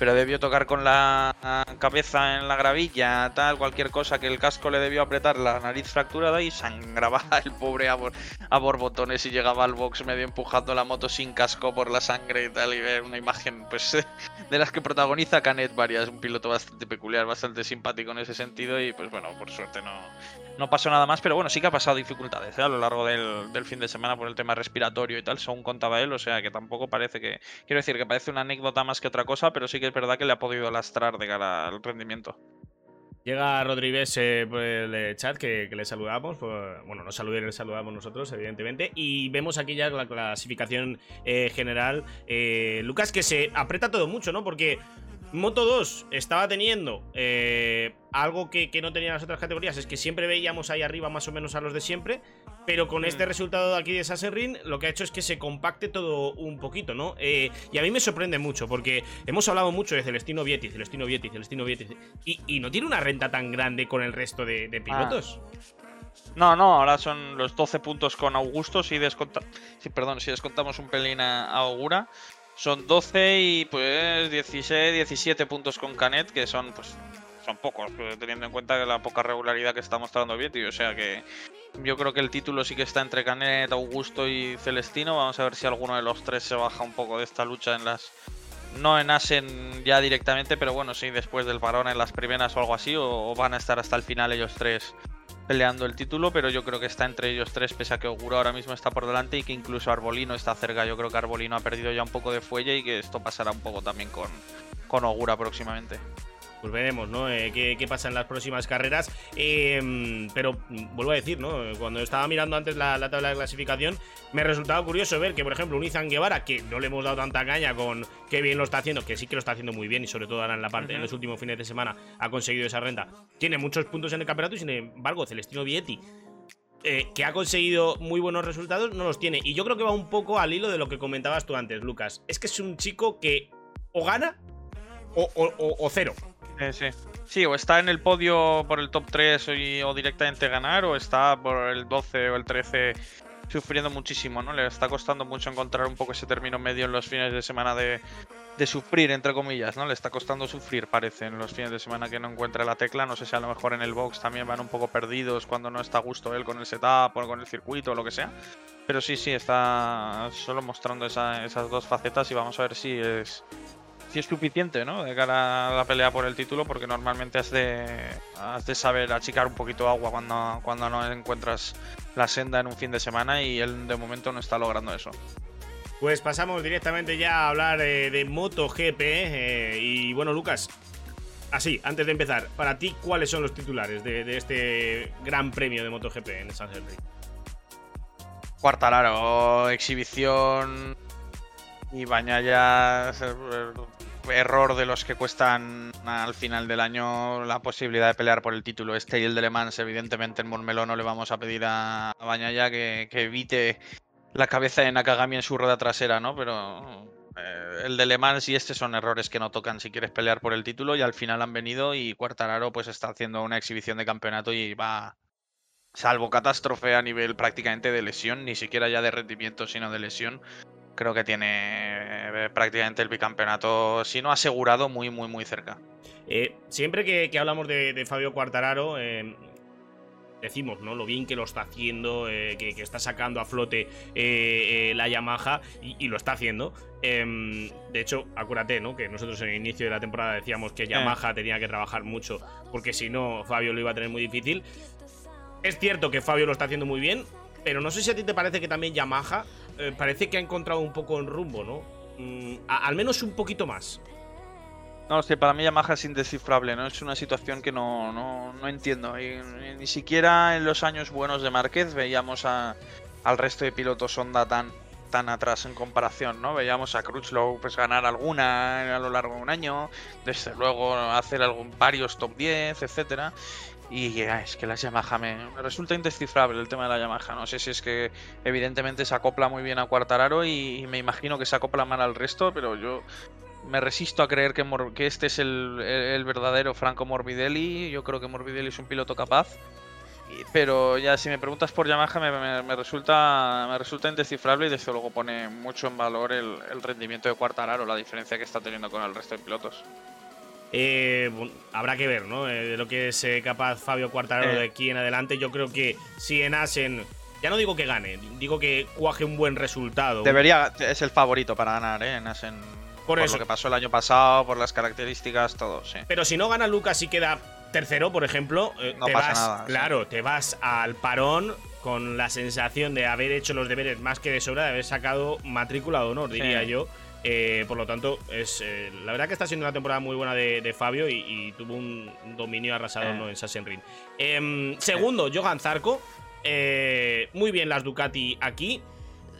Pero debió tocar con la cabeza en la gravilla, tal, cualquier cosa que el casco le debió apretar, la nariz fracturada y sangraba el pobre a, bor- a borbotones y llegaba al box medio empujando la moto sin casco por la sangre y tal, y ver una imagen pues de las que protagoniza Canet varias, un piloto bastante peculiar, bastante simpático en ese sentido y pues bueno, por suerte no, no pasó nada más, pero bueno, sí que ha pasado dificultades ¿eh? a lo largo del, del fin de semana por el tema respiratorio y tal, según contaba él, o sea que tampoco parece que, quiero decir que parece una anécdota más que otra cosa, pero sí que es verdad que le ha podido lastrar de cara al rendimiento. Llega Rodríguez eh, por el eh, chat que, le saludamos. por- bueno, nos saludé, le saludamos nosotros, evidentemente. Y vemos aquí ya la clasificación eh, general. Eh, Lucas, que se aprieta todo mucho, ¿no? Porque Moto 2 estaba teniendo eh, algo que, que no tenían las otras categorías. Es que siempre veíamos ahí arriba más o menos a los de siempre. Pero con este Mm. resultado de aquí de Sassenring, lo que ha hecho es que se compacte todo un poquito, ¿no? Eh, y a mí me sorprende mucho, porque hemos hablado mucho de Celestino Vietti, Celestino Vietti, Celestino Vietti. Y, y no tiene una renta tan grande con el resto de, de pilotos. No, no, ahora son los 12 puntos con Augusto, si, desconta... sí, perdón, si descontamos un pelín a a Augura. Son 12 y pues 16, 17 puntos con Canet, que son pues son pocos, eh, teniendo en cuenta la poca regularidad que está mostrando Vietti. O sea que yo creo que el título sí que está entre Canet, Augusto y Celestino. Vamos a ver si alguno de los tres se baja un poco de esta lucha en las... No en Asen ya directamente, pero bueno, sí, después del parón en las primeras o algo así, o van a estar hasta el final ellos tres peleando el título, pero yo creo que está entre ellos tres, pese a que Ogura ahora mismo está por delante y que incluso Arbolino está cerca. Yo creo que Arbolino ha perdido ya un poco de fuelle y que esto pasará un poco también con, con Ogura próximamente. Pues veremos, ¿no? Eh, qué, qué pasa en las próximas carreras. Eh, pero vuelvo a decir, ¿no? Cuando estaba mirando antes la, la tabla de clasificación, me resultaba curioso ver que, por ejemplo, un Izan Guevara, que no le hemos dado tanta caña con qué bien lo está haciendo, que sí que lo está haciendo muy bien y sobre todo ahora en la parte, en los últimos fines de semana, ha conseguido esa renta. Tiene muchos puntos en el campeonato y sin embargo, Celestino Vietti. eh, que ha conseguido muy buenos resultados, no los tiene. Y yo creo que va un poco al hilo de lo que comentabas tú antes, Lucas. Es que es un chico que o gana o, o- o- o cero. Sí, sí. Sí, o está en el podio por el top 3 y- o directamente ganar, o está por el 12 o el 13 sufriendo muchísimo, ¿no? Le está costando mucho encontrar un poco ese término medio en los fines de semana de, de sufrir, entre comillas, ¿no? Le está costando sufrir, parece, en los fines de semana que no encuentra la tecla. No sé si a lo mejor en el box también van un poco perdidos cuando no está a gusto él con el setup o con el circuito o lo que sea. Pero sí, sí, está solo mostrando esa- esas dos facetas y vamos a ver si es si es suficiente, ¿no? De cara a la pelea por el título, porque normalmente has de, has de saber achicar un poquito agua cuando, cuando no encuentras la senda en un fin de semana y él de momento no está logrando eso. Pues pasamos directamente ya a hablar eh, de MotoGP. eh, y bueno, Lucas, así, antes de empezar, para ti, ¿cuáles son los titulares de, de este gran premio de MotoGP en San Henry? Cuartararo, exhibición y Bañaya, error de los que cuestan al final del año la posibilidad de pelear por el título. Este y el de Le Mans, evidentemente en Montmeló no le vamos a pedir a, Bañaya que, que evite la cabeza de Nakagami en su rueda trasera, ¿no? Pero eh, el de Le Mans y este son errores que no tocan si quieres pelear por el título y al final han venido y Cuartararo pues está haciendo una exhibición de campeonato y va salvo catástrofe a nivel prácticamente de lesión, ni siquiera ya de rendimiento, sino de lesión. Creo que tiene eh, prácticamente el bicampeonato, si no asegurado, muy, muy, muy cerca. Eh, siempre que, que hablamos de, de Fabio Quartararo, eh, decimos, ¿no? Lo bien que lo está haciendo, eh, que, que está sacando a flote la Yamaha y, y lo está haciendo. Em, de hecho, acuérdate, ¿no? Que nosotros en el inicio de la temporada decíamos que Yamaha tenía que trabajar mucho porque si no, Fabio lo iba a tener muy difícil. Es cierto que Fabio lo está haciendo muy bien. pero no sé si a ti te parece que también Yamaha eh, parece que ha encontrado un poco en rumbo, ¿no? Mm, al menos un poquito más. No, sí, para mí Yamaha es indescifrable, ¿no? Es una situación que no, no, no entiendo. Ni siquiera en los años buenos de Márquez veíamos a- al resto de pilotos Honda tan, tan atrás en comparación, ¿no? Veíamos a Crutchlow pues ganar alguna a lo largo de un año, desde luego hacer algún, varios top 10, etcétera. Y es que la Yamaha me, me resulta indescifrable el tema de la Yamaha. No sé si es que evidentemente se acopla muy bien a Quartararo y, me imagino que se acopla mal al resto, pero yo me resisto a creer que, que este es el, el- verdadero Franco Morbidelli. Yo creo que Morbidelli es un piloto capaz. Pero ya si me preguntas por Yamaha me, me- resulta me resulta indescifrable y desde luego pone mucho en valor el, el rendimiento de Quartararo, la diferencia que está teniendo con el resto de pilotos. Eh, bueno, habrá que ver, ¿no? Eh, de lo que es eh, capaz Fabio Quartararo Eh. de aquí en adelante. Yo creo que si en Asen. Ya no digo que gane, digo que cuaje un buen resultado. Debería, es el favorito para ganar, ¿eh? En Asen. Por eso. lo que pasó el año pasado, por las características, todo, sí. Pero si no gana Lucas y queda tercero, por ejemplo, eh, No te pasa vas, nada, sí. claro, te vas al parón con la sensación de haber hecho los deberes más que de sobra, de haber sacado matrícula de honor, diría Sí. yo. Eh, por lo tanto, es eh, la verdad que está siendo una temporada muy buena de, de Fabio y, y tuvo un dominio arrasador Eh. ¿no? en Sachsenring. Em, segundo, Johan Zarco. Eh, muy bien las Ducati aquí.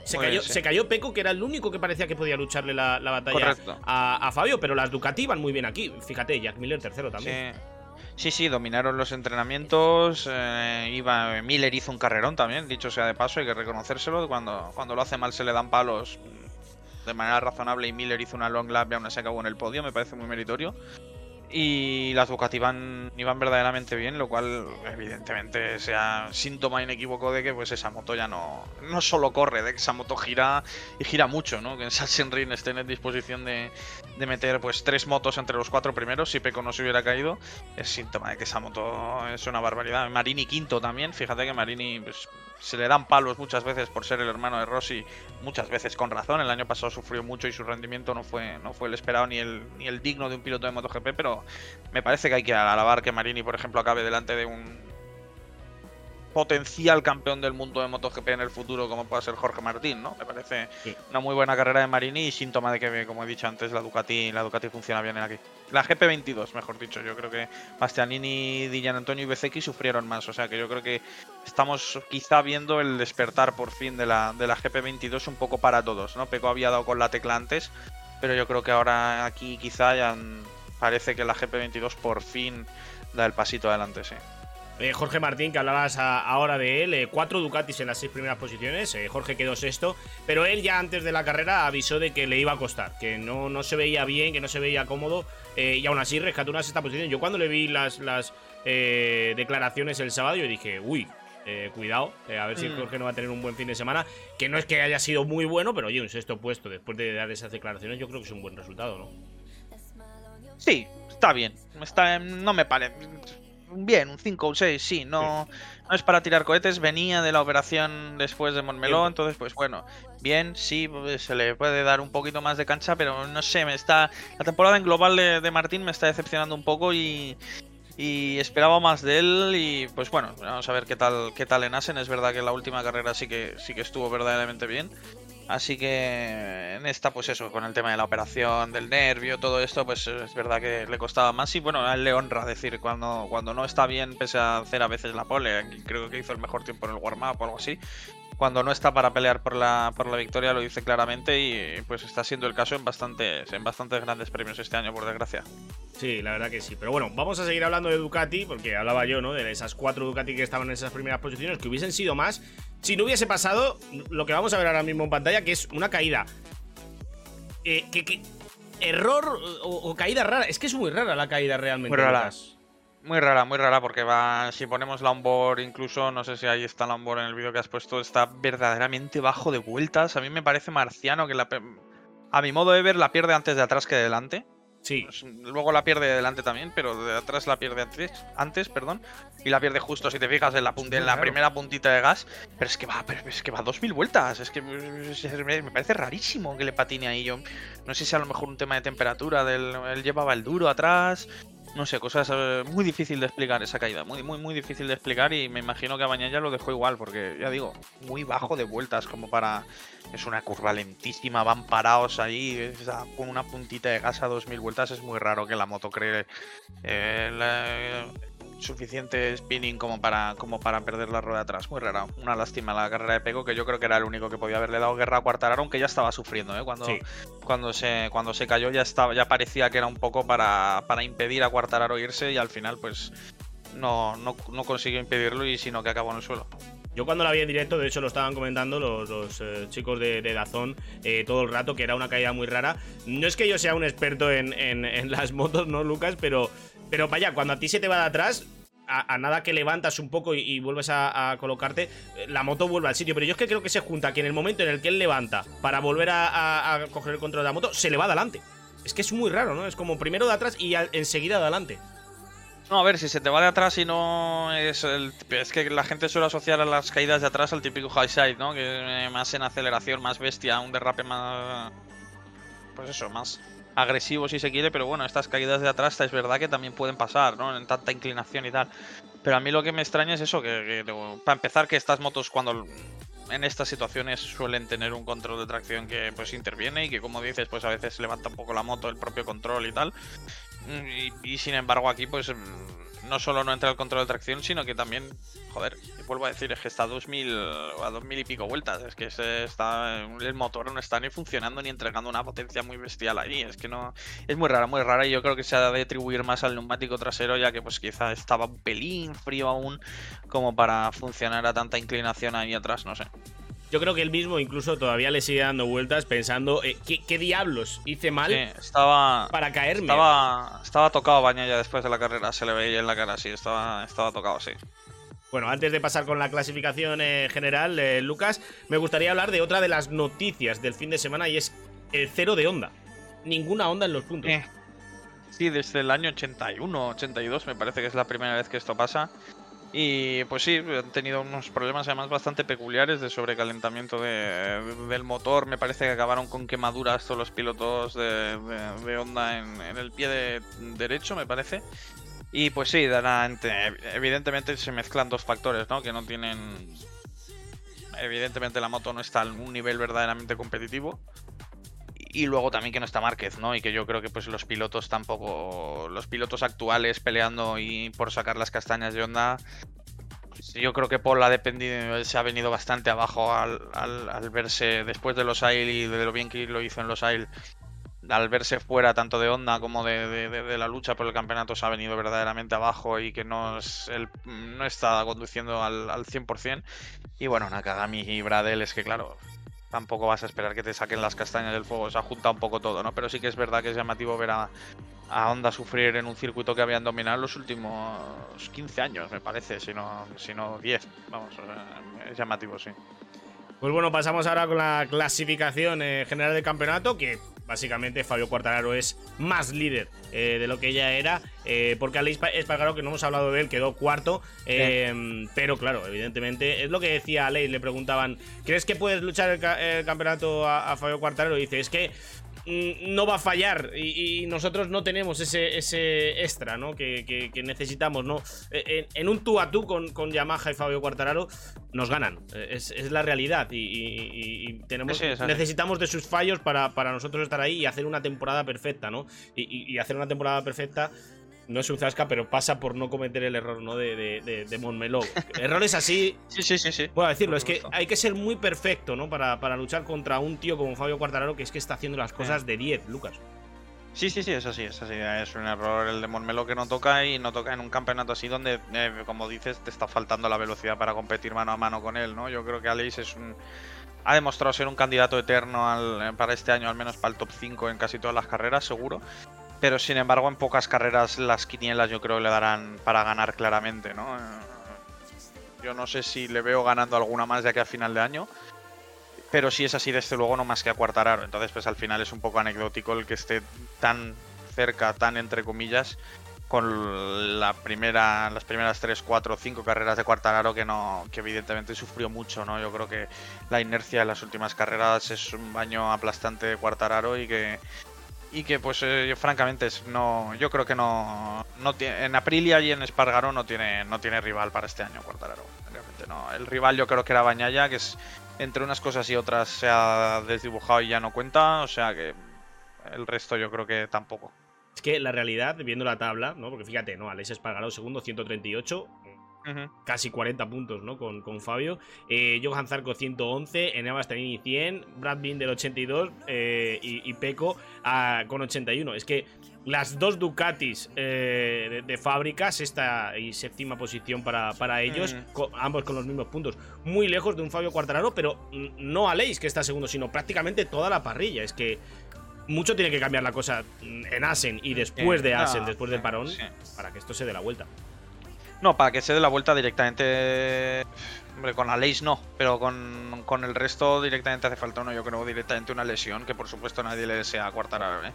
Se cayó, se cayó Peco, que era el único que parecía que podía lucharle la, la batalla a, a Fabio, pero las Ducati van muy bien aquí. Fíjate, Jack Miller tercero también. Sí. Sí, sí, dominaron los entrenamientos. eh, iba, Miller hizo un carrerón también, dicho sea de paso, hay que reconocérselo. Cuando, cuando lo hace mal se le dan palos de manera razonable y Miller hizo una long lap y aún así acabó en el podio, me parece muy meritorio. Y las Ducati iban, iban verdaderamente bien, lo cual evidentemente sea síntoma inequívoco de que pues esa moto ya no, no solo corre, de que esa moto gira y gira mucho, ¿no? Que en Sachsenring estén en disposición de, de meter pues tres motos entre los cuatro primeros si Peco no se hubiera caído es síntoma de que esa moto es una barbaridad. Marini quinto también, fíjate que Marini pues, se le dan palos muchas veces por ser el hermano de Rossi, muchas veces con razón. El año pasado sufrió mucho y su rendimiento no fue, no fue el esperado ni el, ni el digno de un piloto de MotoGP, pero me parece que hay que alabar que Marini, por ejemplo, acabe delante de un potencial campeón del mundo de MotoGP en el futuro como pueda ser Jorge Martín, ¿no? Me parece Sí. una muy buena carrera de Marini y síntoma de que, como he dicho antes, la Ducati, la Ducati funciona bien en aquí. La GP22, mejor dicho. Yo creo que Bastianini, Di Antonio y Bezecchi sufrieron más. O sea que yo creo que estamos quizá viendo el despertar por fin de la, de la GP22 un poco para todos, ¿no? Peco había dado con la tecla antes, pero yo creo que ahora aquí quizá ya parece que la GP22 por fin da el pasito adelante, sí. Eh, Jorge Martín, que hablabas a- ahora de él, eh, cuatro Ducatis en las seis primeras posiciones, eh, Jorge quedó sexto, pero él ya antes de la carrera avisó de que le iba a costar, que no, no se veía bien, que no se veía cómodo, y aún así rescató una sexta posición. Yo cuando le vi las, las declaraciones el sábado, yo dije, uy, eh, cuidado, eh, a ver si Mm. Jorge no va a tener un buen fin de semana, que no es que haya sido muy bueno, pero oye, un sexto puesto después de dar esas declaraciones, yo creo que es un buen resultado, ¿no? Sí, está bien. Está, no me parece. Bien, un 5 o 6, sí. No, no es para tirar cohetes. Venía de la operación después de Montmeló, entonces, pues bueno. Bien, sí, pues, se le puede dar un poquito más de cancha, pero no sé, me está. La temporada en global de, de Martín me está decepcionando un poco y. Y esperaba más de él y pues bueno, vamos a ver qué tal qué tal en Asen. Es verdad que la última carrera sí que sí que estuvo verdaderamente bien. Así que en esta, pues eso, con el tema de la operación, del nervio, todo esto, pues es verdad que le costaba más. Y bueno, a él le honra decir cuando, cuando no está bien, pese a hacer a veces la pole, creo que hizo el mejor tiempo en el warm-up o algo así. Cuando no está para pelear por la, por la victoria, lo dice claramente y pues está siendo el caso en bastantes, en bastantes grandes premios este año, por desgracia. Sí, la verdad que sí. Pero bueno, vamos a seguir hablando de Ducati, porque hablaba yo, ¿no? De esas cuatro Ducati que estaban en esas primeras posiciones, que hubiesen sido más si no hubiese pasado lo que vamos a ver ahora mismo en pantalla, que es una caída. Eh, que, que- error o, o caída rara. Es que es muy rara la caída realmente. Muy rara. Lucas. Muy rara, muy rara, porque va. Si ponemos la onboard, incluso, no sé si ahí está la onboard en el vídeo que has puesto, está verdaderamente bajo de vueltas. A mí me parece marciano que la. A mi modo de ver, la pierde antes de atrás que de delante. Sí. Luego la pierde de delante también, pero de atrás la pierde antes, antes perdón. Y la pierde justo, si te fijas, en la, punta, en la primera puntita de gas. Pero es que va, pero es que va a 2000 vueltas. Es que me parece rarísimo que le patine ahí. Yo no sé si a lo mejor un tema de temperatura, del, él llevaba el duro atrás. No sé, cosas eh, muy difícil de explicar esa caída, muy, muy, muy difícil de explicar y me imagino que a Bañaya lo dejó igual, porque ya digo, muy bajo de vueltas como para... Es una curva lentísima, van parados ahí, con una puntita de gas a 2000 vueltas, es muy raro que la moto cree eh, la- suficiente spinning como para, como para perder la rueda atrás, muy rara. Una lástima la carrera de Pego, que yo creo que era el único que podía haberle dado guerra a Quartararo, aunque ya estaba sufriendo, ¿eh? Cuando, Sí. cuando se cuando se cayó ya estaba ya parecía que era un poco para, para impedir a Quartararo irse y al final pues no, no, no consiguió impedirlo y sino que acabó en el suelo. Yo cuando la vi en directo, de hecho lo estaban comentando los, los, eh, chicos de, de Dazón eh, todo el rato, que era una caída muy rara. No es que yo sea un experto en, en- en las motos, ¿no, Lucas? Pero, pero vaya, cuando a ti se te va de atrás, a, nada que levantas un poco y, vuelves a, colocarte, eh, la moto vuelve al sitio. Pero yo es que creo que se junta que en el momento en el que él levanta para volver a, coger el control de la moto, se le va adelante. Es que es muy raro, ¿no? Es como primero de atrás y enseguida de adelante. No, a ver, si se te va de atrás y no es el... Es que la gente suele asociar a las caídas de atrás al típico high side, ¿no? Que eh, más en aceleración, más bestia, un derrape más... Pues eso, más agresivo si se quiere, pero bueno, estas caídas de atrás es verdad que también pueden pasar, ¿no? En tanta inclinación y tal. Pero a mí lo que me extraña es eso, que, para empezar que estas motos cuando en estas situaciones suelen tener un control de tracción que pues interviene y que como dices pues a veces levanta un poco la moto el propio control y tal Mm, y, y sin embargo aquí pues mm, no solo no entra el control de tracción sino que también joder vuelvo a decir es que está a 2000 a 2000 y pico vueltas es que está el motor no está ni funcionando ni entregando una potencia muy bestial ahí es que no es muy rara muy rara y yo creo que se ha de atribuir más al neumático trasero ya que pues quizá estaba un pelín frío aún como para funcionar a tanta inclinación ahí atrás no sé Yo creo que él mismo incluso todavía le sigue dando vueltas pensando eh, ¿qué, qué diablos hice mal Sí, estaba para caerme. Estaba, estaba tocado Bañaya después de la carrera, se le veía en la cara, sí, estaba, estaba tocado, sí. Bueno, antes de pasar con la clasificación eh, general, eh, Lucas, me gustaría hablar de otra de las noticias del fin de semana y es el cero de onda. Ninguna onda en los puntos. Eh, Sí, desde el año 81, 82 me parece que es la primera vez que esto pasa. Y pues sí, han tenido unos problemas además bastante peculiares de sobrecalentamiento de- del motor. Me parece que acabaron con quemaduras todos los pilotos de, de- Honda en, en el pie de- derecho, me parece. Y pues sí, evidentemente se mezclan dos factores, ¿no? Que no tienen... Evidentemente la moto no está a un nivel verdaderamente competitivo. Y luego también que no está Márquez, ¿no? Y que yo creo que pues los pilotos tampoco. Los pilotos actuales peleando y por sacar las castañas de onda. pues, Yo creo que Paul ha dependido, se ha venido bastante abajo al, al- verse después de los AIL y de lo bien que lo hizo en los AIL. Al verse fuera tanto de Honda como de- de la lucha por el campeonato, se ha venido verdaderamente abajo y que no, es el, no está conduciendo al, al 100%. Y bueno, Nakagami y Bradel es que, claro, tampoco vas a esperar que te saquen las castañas del fuego. Se ha un poco todo, ¿no? Pero sí que es verdad que es llamativo ver a, a Honda sufrir en un circuito que habían dominado los últimos 15 años, me parece, si no, si no 10. Vamos, o es llamativo, sí. Pues bueno, pasamos ahora con la clasificación eh, general del campeonato, que básicamente Fabio Quartararo es más líder eh, de lo que ella era, eh, porque Alex Pa- Espargaro, que no hemos hablado de él, quedó cuarto, eh, pero claro, evidentemente, es lo que decía Alex, le preguntaban, ¿crees que puedes luchar el, ca- el campeonato a, a Fabio Quartararo? Y dice, es que no va a fallar y, y nosotros no tenemos ese, ese extra ¿no? que, que- que necesitamos. ¿no? Eh, En, en un tú a tú con, con Yamaha y Fabio Quartararo nos ganan. Eh, Es, es la realidad y, y- y- tenemos, Sí, sí, necesitamos de sus fallos para, para nosotros estar ahí y hacer una temporada perfecta. ¿no? Y hacer una temporada perfecta no es un zasca, pero pasa por no cometer el error ¿no? de, de, de, de Montmeló. [LAUGHS] Errores así Sí, sí, sí, sí. Puedo decirlo, es que hay que ser muy perfecto, ¿no? Para, para luchar contra un tío como Fabio Quartararo que es que está haciendo las cosas de 10, Lucas. Sí, sí, sí, es así, es así. Es un error el de Montmeló que no toca y no toca en un campeonato así donde, eh, como dices, te está faltando la velocidad para competir mano a mano con él, ¿no? Yo creo que Alice es un... Ha demostrado ser un candidato eterno al- eh, para este año, al menos para el top 5 en casi todas las carreras, seguro. Pero sin embargo, en pocas carreras las quinielas yo creo que le darán para ganar claramente, ¿no? Eh, Yo no sé si le veo ganando alguna más de aquí a final de año. Pero si es así, desde luego no más que a Quartararo. Entonces, pues al final es un poco anecdótico el que esté tan cerca, tan entre comillas, con la primera, las primeras 3, 4, 5 carreras de Quartararo que no, que evidentemente sufrió mucho, ¿no? Yo creo que la inercia de las últimas carreras es un baño aplastante de Quartararo y que y que pues eh, francamente es- no yo creo que no, no en Aprilia y en Espargaro no tiene no tiene rival para este año Quartararo realmente no el rival yo creo que era Bañaya que es entre unas cosas y otras se ha desdibujado y ya no cuenta o sea que el resto yo creo que tampoco Es que la realidad, viendo la tabla, ¿no? Porque fíjate, ¿no? Alex Espargaró segundo, 138, Casi 40 puntos, ¿no? Con, con Fabio. Eh, Johan Zarco 111, Enea Bastianini 100, Brad Binder 82 eh, y, y Peco ah, con 81. Es que las dos Ducatis eh, de, de fábrica, sexta y séptima posición para, para ellos, Mm. co- ambos con los mismos puntos, muy lejos de un Fabio Quartararo, pero no Aleix que está segundo, sino prácticamente toda la parrilla. Es que mucho tiene que cambiar la cosa en Asen y después Eh, de Asen, después del sí, parón, para que esto se dé la vuelta. No, para que se dé la vuelta directamente. Hombre, con la Leis no, pero con, con el resto directamente hace falta uno, yo creo, directamente una lesión, que por supuesto nadie le desea a Quartararo, ¿eh?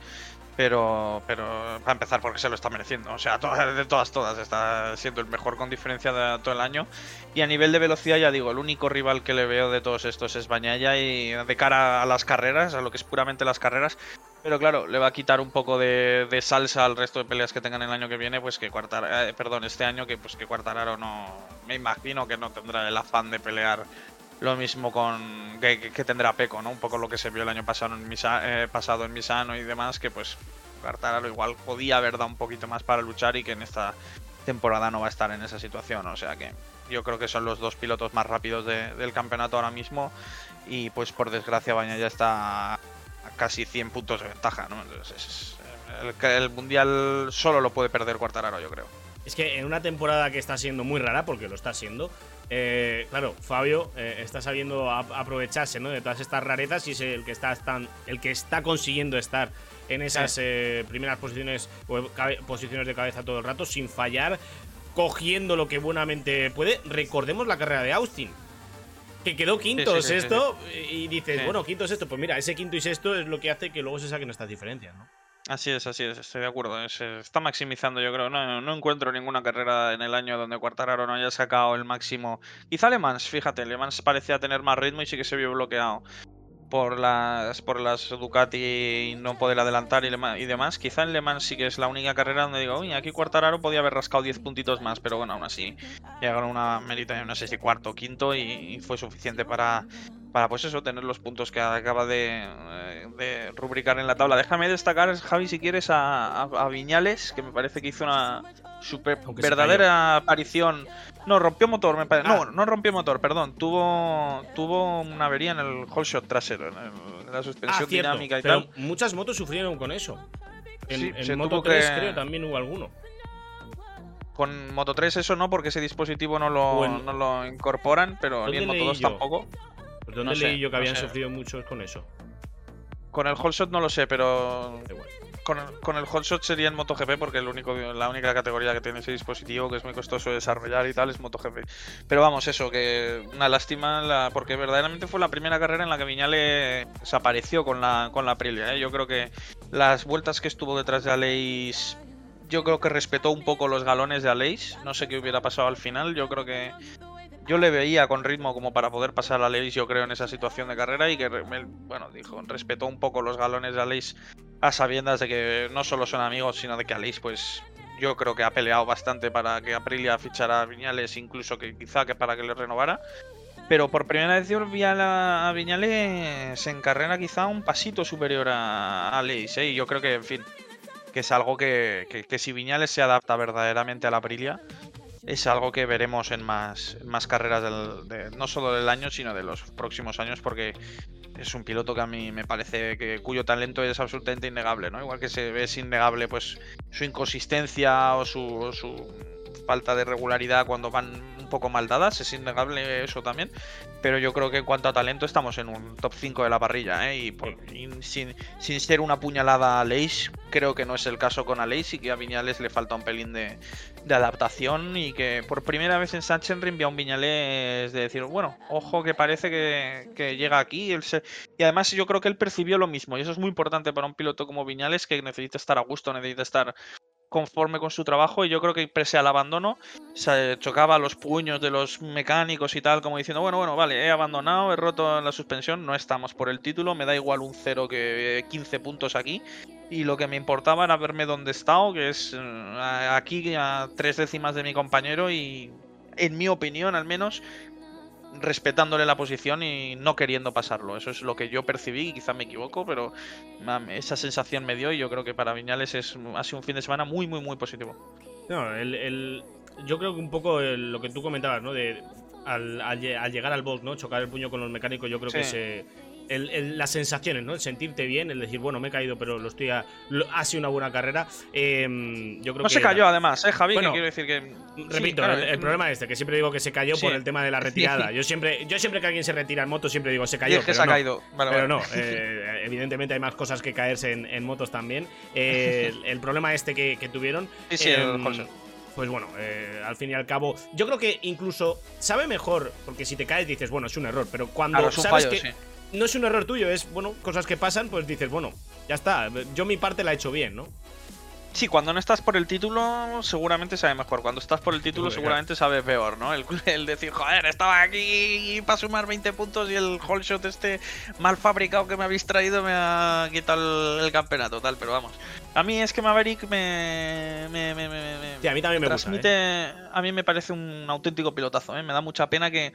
Pero, pero para empezar, porque se lo está mereciendo. O sea, todas, de todas, todas, está siendo el mejor con diferencia de todo el año. Y a nivel de velocidad, ya digo, el único rival que le veo de todos estos es Bañaya y de cara a las carreras, a lo que es puramente las carreras, pero claro, le va a quitar un poco de, salsa al resto de peleas que tengan el año que viene, pues que Quartararo, perdón, este año que pues que Quartararo no, me imagino que no tendrá el afán de pelear lo mismo con que, tendrá Peco, ¿no? Un poco lo que se vio el año pasado en Misa, eh, pasado en Misano y demás, que pues Quartararo igual podía haber dado un poquito más para luchar y que en esta temporada no va a estar en esa situación, o sea que yo creo que son los dos pilotos más rápidos de- del campeonato ahora mismo y pues por desgracia Baña ya está casi 100 puntos de ventaja, ¿no? Entonces, es- el, el mundial solo lo puede perder Quartararo, yo creo. Es que en una temporada que está siendo muy rara, porque lo está siendo, eh, claro, Fabio eh, está sabiendo ap- aprovecharse ¿no? de todas estas rarezas y es el que está, están- el que está consiguiendo estar en esas eh, primeras posiciones o cabe- posiciones de cabeza todo el rato sin fallar, cogiendo lo que buenamente puede. Recordemos la carrera de Austin. Que quedó quinto, Sí, sí, sexto, y dices, bueno, quinto, sexto, pues mira, ese quinto y sexto es lo que hace que luego se saquen estas diferencias, ¿no? Así es, así es, estoy de acuerdo. Se está maximizando, yo creo. No, no encuentro ninguna carrera en el año donde Quartararo no haya sacado el máximo. Quizá Le Mans, fíjate, Le Mans parecía tener más ritmo y sí que se vio bloqueado por las por las Ducati y no poder adelantar y, y demás. Quizá en Le Mans sí que es la única carrera donde digo, uy, aquí Quartararo podía haber rascado 10 puntitos más, pero bueno, aún así llegaron una merita, no sé si cuarto o quinto y, y fue suficiente para para pues eso, tener los puntos que acaba de, eh, de rubricar en la tabla. Déjame destacar, Javi, si quieres, a, a- a Viñales, que me parece que hizo una super Aunque verdadera aparición. No, rompió motor, me parece. Ah. No, no rompió motor, perdón. Tuvo tuvo una avería en el whole shot trasero, en, la suspensión Ah, dinámica y pero tal. muchas motos sufrieron con eso. En, Sí, en Moto tuvo 3 que- creo también hubo alguno. Con Moto 3 eso no, porque ese dispositivo no lo, no lo incorporan, pero ¿Dónde ni en Moto leí 2 yo? tampoco. ¿Dónde No sé, leí yo que no habían sé. sufrido muchos con eso? Con el whole shot no lo sé, pero igual. Con con el hotshot sería en MotoGP porque la única categoría que tiene ese dispositivo que es muy costoso de desarrollar y tal es MotoGP. Pero vamos, eso, que una lástima porque verdaderamente fue la primera carrera en la que Viñale desapareció con la, con la Aprilia. ¿eh? Yo creo que las vueltas que estuvo detrás de Aleix, yo creo que respetó un poco los galones de Aleix. No sé qué hubiera pasado al final. Yo creo que yo le veía con ritmo como para poder pasar a Aleix, yo creo, en esa situación de carrera y que, bueno, dijo, respetó un poco los galones de Aleix a sabiendas de que no solo son amigos, sino de que Aleix, pues yo creo que ha peleado bastante para que Aprilia fichara a Viñales, incluso que quizá que para que le renovara. Pero por primera vez yo vi a, la- Viñales en carrera quizá un pasito superior a, a Aleix, ¿eh? Y yo creo que, en fin, que es algo que, que- que si Viñales se adapta verdaderamente a la Aprilia, es algo que veremos en más, más carreras del, de- no solo del año, sino de los próximos años, porque es un piloto que a mí me parece que cuyo talento es absolutamente innegable, ¿no? Igual que se ve es innegable pues su inconsistencia o su, o su falta de regularidad cuando van un poco mal dadas, es innegable eso también, pero yo creo que en cuanto a talento estamos en un top 5 de la parrilla, ¿eh? Y, por- y sin, sin ser una puñalada a Aleix, creo que no es el caso con Aleix y que a Viñales le falta un pelín de, de adaptación y que por primera vez en Sachsenring vi a un Viñales de decir, bueno, ojo que parece que, que llega aquí. él se- Y además yo creo que él percibió lo mismo y eso es muy importante para un piloto como Viñales que necesita estar a gusto, necesita estar conforme con su trabajo y yo creo que pese al abandono se chocaba los puños de los mecánicos y tal como diciendo bueno bueno vale he abandonado he roto la suspensión no estamos por el título me da igual un cero que 15 puntos aquí y lo que me importaba era verme donde he estado que es eh, aquí a tres décimas de mi compañero y en mi opinión al menos respetándole la posición y no queriendo pasarlo. Eso es lo que yo percibí, quizá me equivoco, pero esa sensación me dio y yo creo que para Viñales es, ha sido un fin de semana muy, muy, muy positivo. No, el, yo creo que un poco lo que tú comentabas, ¿no? De, al, llegar al box, ¿no? Chocar el puño con los mecánicos, yo creo que se las sensaciones, ¿no? El sentirte bien, el decir, bueno, me he caído, pero lo estoy ha sido una buena carrera. Em, yo creo no se cayó, además, ¿eh, Javi? quiero decir que. Repito, el, problema es este, que siempre digo que se cayó por el tema de la [LAUGHS] retirada. Yo siempre, yo siempre que alguien se retira en moto, siempre digo se cayó. que se ha caído. pero no, [LAUGHS] eh, evidentemente hay más cosas que caerse en, motos también. Eh, el, problema este que, tuvieron. Sí, sí, em, pues bueno, eh, al fin y al cabo, yo creo que incluso sabe mejor, porque si te caes dices, bueno, es un error, pero cuando sabes que no es un error tuyo, es, bueno, cosas que pasan, pues dices, bueno, ya está, yo mi parte la he hecho bien, ¿no? Sí, cuando no estás por el título, seguramente sabe mejor. Cuando estás por el título, seguramente sabe peor, ¿no? [LAUGHS] El, decir, joder, estaba aquí para sumar 20 puntos y el whole shot este mal fabricado que me habéis traído me ha quitado el, campeonato, tal, pero vamos. A mí es que Maverick me. me, me, sí, a mí también me transmite, ¿eh? A mí me parece un auténtico pilotazo, ¿eh? Me da mucha pena que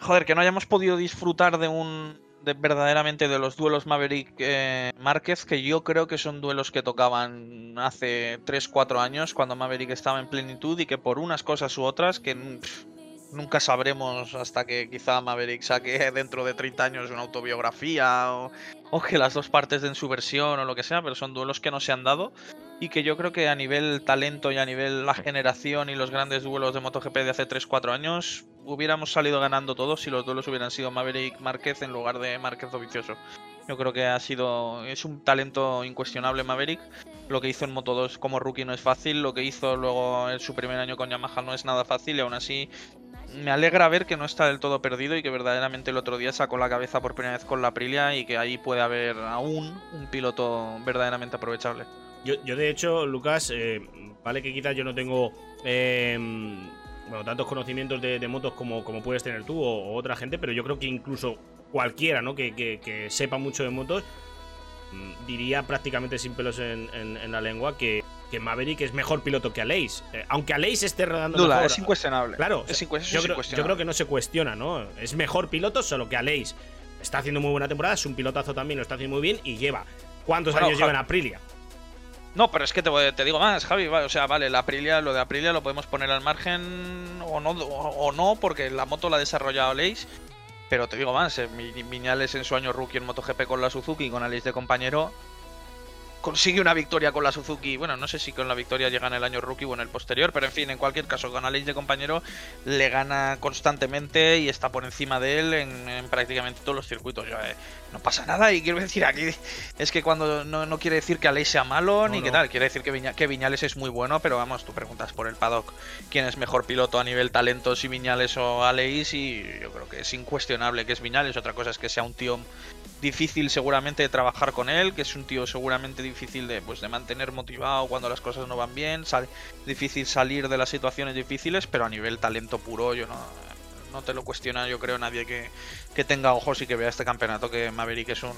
joder, que no hayamos podido disfrutar de un de, verdaderamente de los duelos Maverick eh, Márquez, que yo creo que son duelos que tocaban hace 3-4 años, cuando Maverick estaba en plenitud, y que por unas cosas u otras, que nunca sabremos hasta que quizá Maverick saque [LAUGHS] dentro de 30 años una autobiografía, o, que las dos partes den su versión, o lo que sea, pero son duelos que no se han dado, y que yo creo que a nivel talento y a nivel la generación y los grandes duelos de MotoGP de hace 3-4 años, hubiéramos salido ganando todos si los duelos hubieran sido Maverick Márquez en lugar de Márquez o Vicioso. Yo creo que ha sido. Es un talento incuestionable Maverick. Lo que hizo en Moto 2 como rookie no es fácil. Lo que hizo luego en su primer año con Yamaha no es nada fácil. Y aún así, me alegra ver que no está del todo perdido y que verdaderamente el otro día sacó la cabeza por primera vez con la Aprilia y que ahí puede haber aún un piloto verdaderamente aprovechable. Yo, de hecho, Lucas, eh, vale que quizás yo no tengo eh, bueno, tantos conocimientos de, motos como, como, puedes tener tú o, otra gente, pero yo creo que incluso cualquiera ¿no? que, sepa mucho de motos mm, diría prácticamente sin pelos en, la lengua que, que, Maverick es mejor piloto que Aleix. Eh, aunque Aleix esté rodando Duda, es incuestionable. Claro, es yo, creo, yo, creo, que no se cuestiona, ¿no? Es mejor piloto solo que Aleix. Está haciendo muy buena temporada, es un pilotazo también, lo está haciendo muy bien y lleva. ¿Cuántos años lleva en Aprilia? No, pero es que te, digo más, Javi. O sea, vale, la Aprilia, lo de Aprilia lo podemos poner al margen o no, o, no porque la moto la ha desarrollado Leis. Pero te digo más, eh, Viñales en su año rookie en MotoGP con la Suzuki y con Aleix de compañero consigue una victoria con la Suzuki. Bueno, no sé si con la victoria llega en el año rookie o en el posterior, pero en fin, en cualquier caso, con Aleix de compañero le gana constantemente y está por encima de él en, prácticamente todos los circuitos. Eh, no pasa nada. Y quiero decir aquí es que cuando no, quiere decir que Aleix sea malo ni que tal, quiere decir que, Viñales es muy bueno, pero vamos, tú preguntas por el paddock quién es mejor piloto a nivel talento, si Viñales o Aleix y yo creo que es incuestionable que es Viñales. Otra cosa es que sea un tío difícil seguramente de trabajar con él, que es un tío seguramente difícil de, pues, de mantener motivado cuando las cosas no van bien, sale, difícil salir de las situaciones difíciles, pero a nivel talento puro yo no, no te lo cuestiona yo creo nadie que, que tenga ojos y que vea este campeonato que Maverick es un...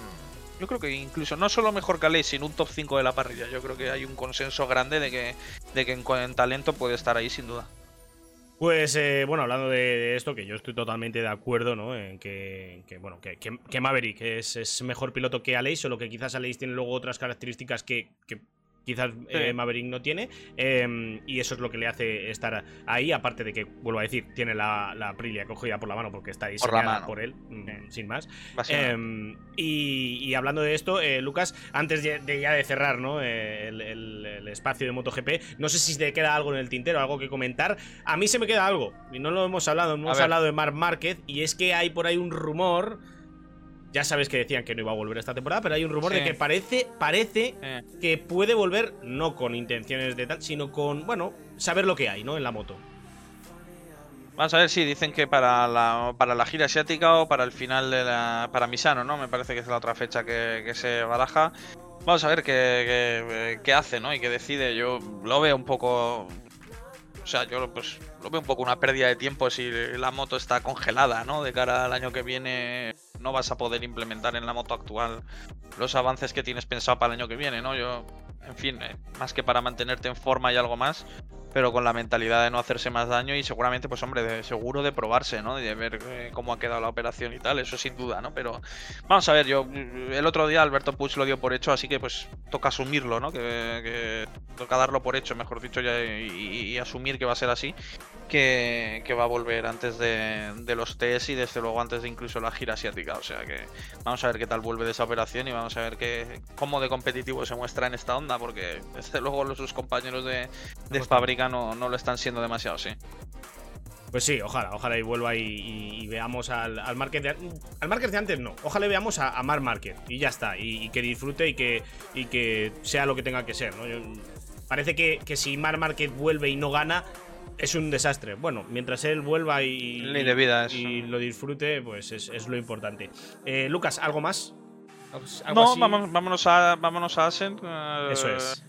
Yo creo que incluso no solo mejor que Aleix, sino un top 5 de la parrilla. Yo creo que hay un consenso grande de que, de que en talento puede estar ahí sin duda. Pues eh, bueno, hablando de, esto, que yo estoy totalmente de acuerdo, ¿no? En que, bueno, que, que, Maverick es, es, mejor piloto que Aleix, solo que quizás Aleix tiene luego otras características que, quizás eh, Maverick no tiene. Em, y eso es lo que le hace estar ahí. Aparte de que, vuelvo a decir, tiene la, la Aprilia cogida por la mano porque está diseñada por, por él, mm, sin más. Em, y, hablando de esto, eh, Lucas, antes de, ya de cerrar ¿no? Eh, el, espacio de MotoGP, no sé si te queda algo en el tintero, algo que comentar. A mí se me queda algo, y no lo hemos hablado, no hemos hablado de Marc Márquez, y es que hay por ahí un rumor ya sabes que decían que no iba a volver esta temporada, pero hay un rumor de que parece, parece que puede volver, no con intenciones de tal, sino con, bueno, saber lo que hay, ¿no? En la moto. Vamos a ver, sí, dicen que para la, para la gira asiática o para el final de la. Para Misano, ¿no? Me parece que es la otra fecha que, que se baraja. Vamos a ver qué, qué- qué hace, ¿no? Y qué decide. Yo lo veo un poco. O sea, yo pues lo veo un poco una pérdida de tiempo si la moto está congelada, ¿no? De cara al año que viene no vas a poder implementar en la moto actual los avances que tienes pensado para el año que viene, ¿no? Yo, en fin, eh, más que para mantenerte en forma y algo más, pero con la mentalidad de no hacerse más daño y seguramente, pues hombre, de, seguro de probarse, ¿no? De ver eh, cómo ha quedado la operación y tal, eso sin duda, ¿no? Pero vamos a ver, yo mm, el otro día Alberto Puig lo dio por hecho, así que pues toca asumirlo, ¿no? Que, toca darlo por hecho, mejor dicho, ya, y- y asumir que va a ser así, que, que va a volver antes de, de los test y desde luego antes de incluso la gira asiática, o sea que vamos a ver qué tal vuelve de esa operación y vamos a ver qué, cómo de competitivo se muestra en esta onda, porque desde luego los, sus compañeros de, de fábrica no, no lo están siendo demasiado, sí. Pues sí, ojalá, ojalá y vuelva y, y- y veamos al, al Márquez de, al Márquez de antes, no. Ojalá y veamos a, a Marc Márquez y ya está. Y, y que disfrute y que, y que sea lo que tenga que ser, ¿no? Yo- parece que, que si Marc Márquez vuelve y no gana, es un desastre. Bueno, mientras él vuelva y, Ley de vida, y lo disfrute, pues es, es lo importante. Eh, Lucas, ¿algo más? ¿Algo No, así? vamos, vámonos a vámonos a Asen. eh, Eso es.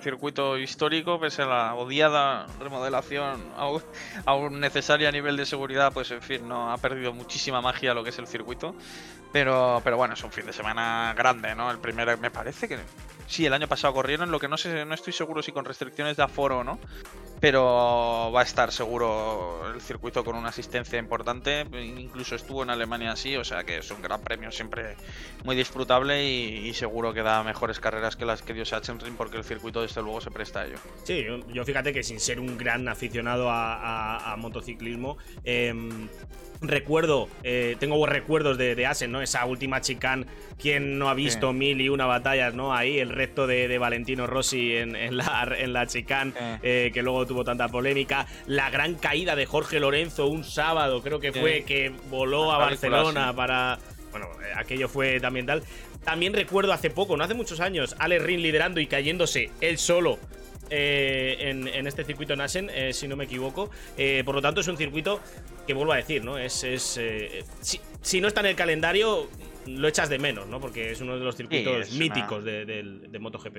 Circuito histórico, pese a la odiada remodelación aún, aún necesaria a nivel de seguridad, pues en fin, no ha perdido muchísima magia lo que es el circuito. Pero, pero bueno, es un fin de semana grande, ¿no? El primero, me parece que sí, el año pasado corrieron, lo que no sé, no estoy seguro si con restricciones de aforo o no. Pero va a estar seguro el circuito con una asistencia importante. Incluso estuvo en Alemania así, o sea que es un gran premio siempre muy disfrutable y, seguro que da mejores carreras que las que dio Sachsenring porque el circuito desde luego se presta a ello. Sí, yo, fíjate que sin ser un gran aficionado a, a- motociclismo, em, recuerdo, eh, tengo recuerdos de, de Asen, ¿no? Esa última chicane, quien no ha visto Sí. mil y una batallas, ¿no? Ahí, el recto de, de Valentino Rossi en, en la, [LAUGHS] en la chicane, Sí. eh, que luego tuvo tanta polémica. La gran caída de Jorge Lorenzo un sábado, creo que Sí. fue, que voló a Barcelona para. Bueno, eh, aquello fue también tal. También recuerdo hace poco, no hace muchos años, Alex Rin liderando y cayéndose él solo eh, en, en este circuito en Asen, eh, si no me equivoco. Eh, por lo tanto, es un circuito que vuelvo a decir, ¿no? Es. es, eh, si, si no está en el calendario, lo echas de menos, ¿no? Porque es uno de los circuitos una- míticos de MotoGP.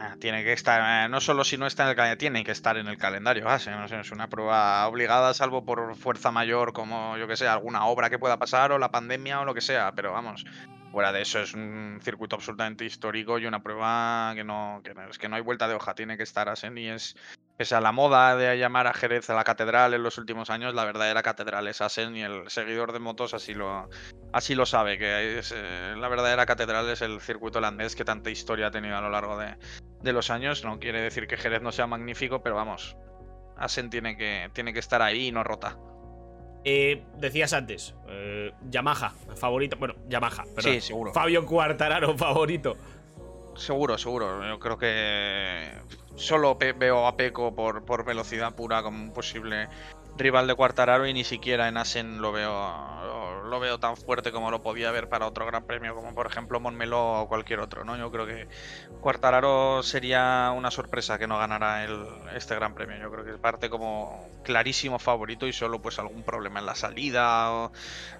Ah, Tiene que estar, eh, no solo si no está en el calendario, tiene que estar en el calendario. No sé, es una prueba obligada, salvo por fuerza mayor, como yo que sé, alguna obra que pueda pasar o la pandemia o lo que sea. Pero vamos, fuera de eso es un circuito absolutamente histórico y una prueba que no, que no- es que no hay vuelta de hoja. Tiene que estar Asen y es, pese a la moda de llamar a Jerez a la catedral en los últimos años, la verdadera catedral es Asen y el seguidor de motos así lo, así lo sabe, que es, eh, la verdadera catedral es el circuito holandés que tanta historia ha tenido a lo largo de, de los años. No quiere decir que Jerez no sea magnífico, pero vamos, Asen tiene que, tiene que estar ahí y no rota. Eh, decías antes, eh, Yamaha, favorito. Bueno, Yamaha, perdón. Sí, seguro. Fabio Quartararo, favorito. Seguro, seguro. Yo creo que solo veo a Peco por, por velocidad pura como un posible rival de Quartararo y ni siquiera en Asen lo veo lo, veo tan fuerte como lo podía ver para otro gran premio como por ejemplo Montmeló o cualquier otro, ¿no? Yo creo que Quartararo sería una sorpresa que no ganara el, este gran premio. Yo creo que parte como clarísimo favorito y solo pues algún problema en la salida o,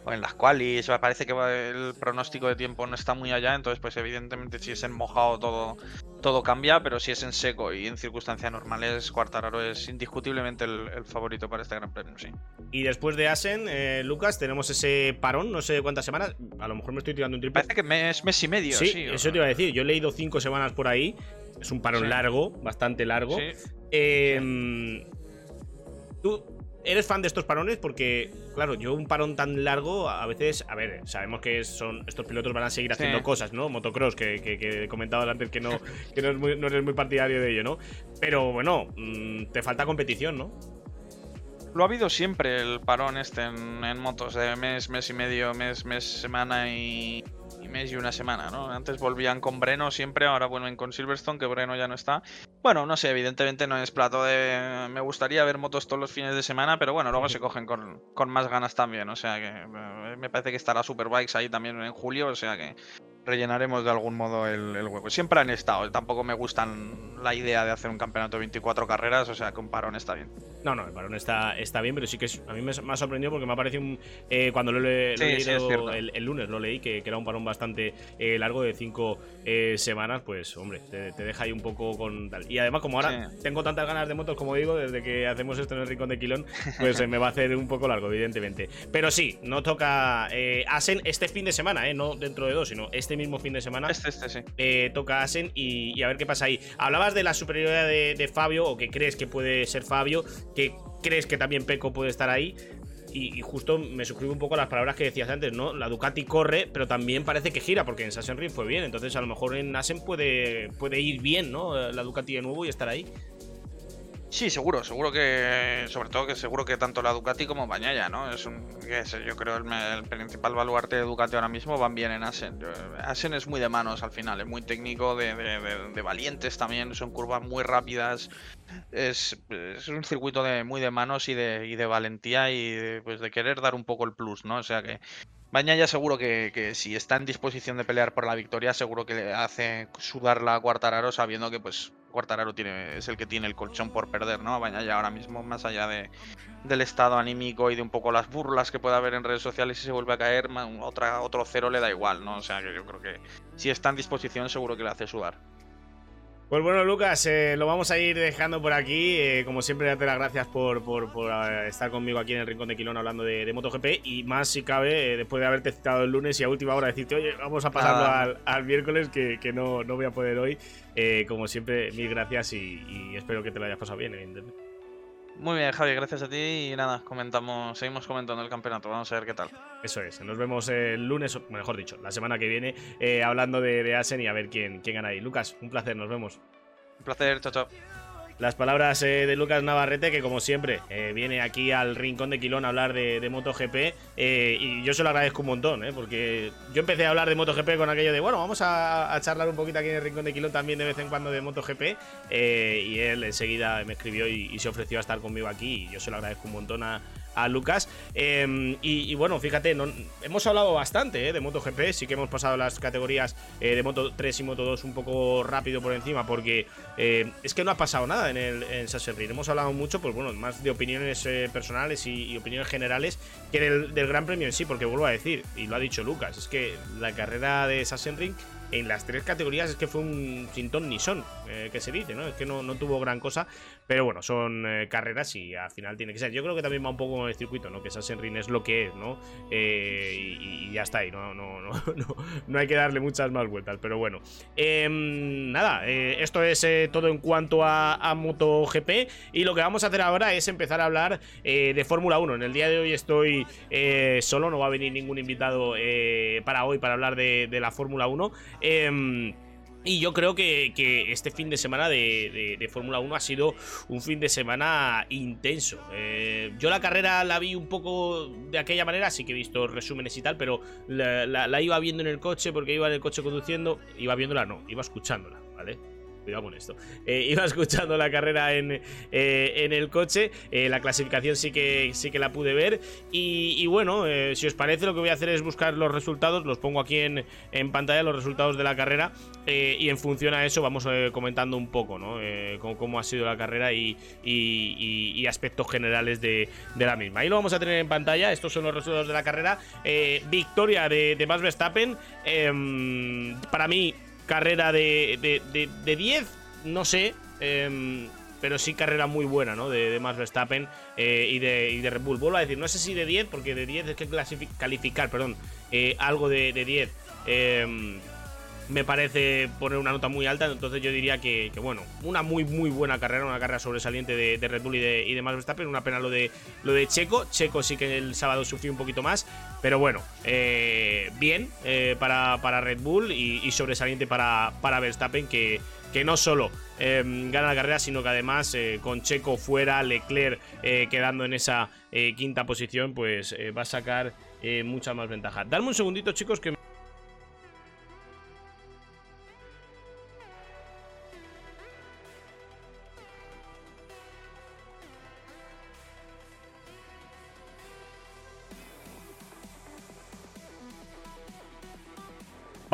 o en las qualis. Me parece que el pronóstico de tiempo no está muy allá, entonces pues evidentemente si es en mojado todo, todo cambia, pero si es en seco y en circunstancias normales, Quartararo es indiscutiblemente el favorito para este gran premio, sí. Y después de Asen, eh, Lucas, tenemos ese parón, no sé cuántas semanas. A lo mejor me estoy tirando un triple. Parece que mes, mes y medio, Sí, sí. o- eso te iba a decir. Yo he leído cinco semanas por ahí. Es un parón Sí. largo, bastante largo. Sí. Eh, ¿Tú eres fan de estos parones? Porque, claro, yo un parón tan largo, a veces, a ver, sabemos que son estos pilotos van a seguir Sí. haciendo cosas, ¿no? Motocross, que, que, que comentabas antes que no, [LAUGHS] que no, es muy- no eres muy partidario de ello, ¿no? Pero bueno, mm, te falta competición, ¿no? Lo ha habido siempre el parón este en, en motos de mes, mes y medio, mes, mes, semana y, y mes y una semana, ¿no? Antes volvían con Breno siempre, ahora vuelven con Silverstone, que Breno ya no está. Bueno, no sé, evidentemente no es plato de... Me gustaría ver motos todos los fines de semana, pero bueno, luego se cogen con, con más ganas también, o sea que eh, me parece que estará Superbikes ahí también en julio, o sea que rellenaremos de algún modo el, el hueco. Siempre han estado, tampoco me gustan la idea de hacer un campeonato de 24 carreras, o sea que un parón está bien. No, no, el parón está, está bien, pero sí que es- a mí me, me ha sorprendido porque me ha parecido un. eh, cuando lo, he- lo he Sí, sí, leído el, el lunes, lo leí, que, que era un parón bastante eh, largo de cinco eh, semanas, pues hombre, te, te deja ahí un poco con tal. Y además, como ahora Sí. tengo tantas ganas de motos, como digo, desde que hacemos esto en el Rincón de Quilón, pues eh, me va a hacer un poco largo, evidentemente. Pero sí, no toca eh, Asen este fin de semana, eh, no dentro de dos, sino este mismo fin de semana Este, este, sí. eh, toca Asen y, y a ver qué pasa ahí. Hablabas de la superioridad de, de Fabio, o que crees que puede ser Fabio, que crees que también Peco puede estar ahí. Y, justo me suscribo un poco a las palabras que decías antes, ¿no? La Ducati corre, pero también parece que gira, porque en Sachsenring fue bien. Entonces, a lo mejor en Asen puede, puede ir bien, ¿no? La Ducati de nuevo y estar ahí. Sí, seguro, seguro que, sobre todo que seguro que tanto la Ducati como Bañaya, ¿no? Es un, yo creo el, el principal baluarte de Ducati ahora mismo van bien en Asen. Asen es muy de manos al final, es muy técnico, de, de- de- de valientes también, son curvas muy rápidas, es, un circuito de muy de manos y de, y de valentía y de, pues de querer dar un poco el plus, ¿no? O sea que Bañaya seguro que, que si está en disposición de pelear por la victoria, seguro que le hace sudarla a Quartararo sabiendo que pues Quartararo tiene, es el que tiene el colchón por perder, ¿no? Bañaya ahora mismo, más allá de, del estado anímico y de un poco las burlas que pueda haber en redes sociales, si se vuelve a caer, otra, otro cero le da igual, ¿no? O sea que yo creo que si está en disposición, seguro que le hace sudar. Pues bueno, Lucas, eh, lo vamos a ir dejando por aquí. Eh, como siempre, darte las gracias por, por- por, eh, estar conmigo aquí en el Rincón de Quilón hablando de, de MotoGP. Y más si cabe, eh, después de haberte citado el lunes y a última hora decirte, oye, vamos a pasarlo Ah. al, al miércoles, que, que no, no voy a poder hoy. Eh, como siempre, mil gracias y, y espero que te lo hayas pasado bien, evidentemente. Muy bien, Javi, gracias a ti y nada, comentamos, seguimos comentando el campeonato, vamos a ver qué tal. Eso es, nos vemos el lunes, o mejor dicho, la semana que viene, eh, hablando de, de Asen y a ver quién, quién gana ahí. Lucas, un placer, nos vemos. Un placer, chao, chao. Las palabras eh, de Lucas Navarrete, que como siempre eh, viene aquí al rincón de Quilón a hablar de, MotoGP. eh, y yo se lo agradezco un montón, eh, porque yo empecé a hablar de MotoGP con aquello de, bueno, vamos a, charlar un poquito aquí en el rincón de Quilón también de vez en cuando de MotoGP. y él enseguida me escribió y, y se ofreció a estar conmigo aquí. Y yo se lo agradezco un montón a, a Lucas. Eh, y, bueno, fíjate, no- hemos hablado bastante eh, de MotoGP, sí que hemos pasado las categorías eh, de Moto 3 y Moto 2 un poco rápido por encima, porque eh, es que no ha pasado nada en el en. Hemos hablado mucho, pues bueno, más de opiniones personales y, opiniones generales que del, Gran Premio en sí, porque vuelvo a decir, y lo ha dicho Lucas, es que la carrera de Sachsenring en las tres categorías es que fue un sin ton ni son, que se dice, ¿no? Es que no, no tuvo gran cosa, pero bueno, son eh, carreras y al final tiene que ser. Yo creo que también va un poco con el circuito, ¿no? Que Sachsenring es lo que es, ¿no? Eh, y, ya está ahí, no, no, no, [LAUGHS] no, no hay que darle muchas más vueltas, pero bueno. Em, nada, eh, esto es todo en cuanto a, MotoGP y lo que vamos a hacer ahora es empezar a hablar de Fórmula 1. En el día de hoy estoy solo, no va a venir ningún invitado para hoy para hablar de, de la Fórmula 1. Y yo creo que, que este fin de semana de, de- Fórmula 1 ha sido un fin de semana intenso. Eh, yo la carrera la vi un poco de aquella manera, sí que he visto resúmenes y tal, pero la, la- la iba viendo en el coche porque iba en el coche conduciendo. Iba viéndola, no, iba escuchándola, ¿vale? Cuidado con esto. Eh, iba [LAUGHS] escuchando la carrera en, eh, en el coche. eh, la clasificación sí que, sí que la pude ver. Y, bueno, si os parece, lo que voy a hacer es buscar los resultados. Los pongo aquí en, en pantalla, los resultados de la carrera. y en función a eso vamos comentando un poco, ¿no? Eh, cómo, ha sido la carrera y, y- aspectos generales de, de la misma. Ahí lo vamos a tener en pantalla. Estos son los resultados de la carrera. Victoria de, de Max Verstappen. Em, para mí, carrera de, de, de- de 10, no sé. em, pero sí carrera muy buena, ¿no? De, de Max Verstappen eh, y, de, y de Red Bull. Vuelvo a decir, no sé si de 10, porque de 10 es que calificar, perdón, eh, algo de, de 10 em, me parece poner una nota muy alta. Entonces yo diría que, bueno, una muy, muy buena carrera, una carrera sobresaliente de, Red Bull y de, y de Max Verstappen. Una pena lo de, lo de Checo. Checo sí que el sábado sufrió un poquito más, pero bueno, eh, bien eh, para, para Red Bull y, sobresaliente para, para Verstappen, que, que no solo eh, gana la carrera, sino que además con Checo fuera, Leclerc quedando en esa quinta posición, pues va a sacar mucha más ventaja. Dadme un segundito, chicos, que...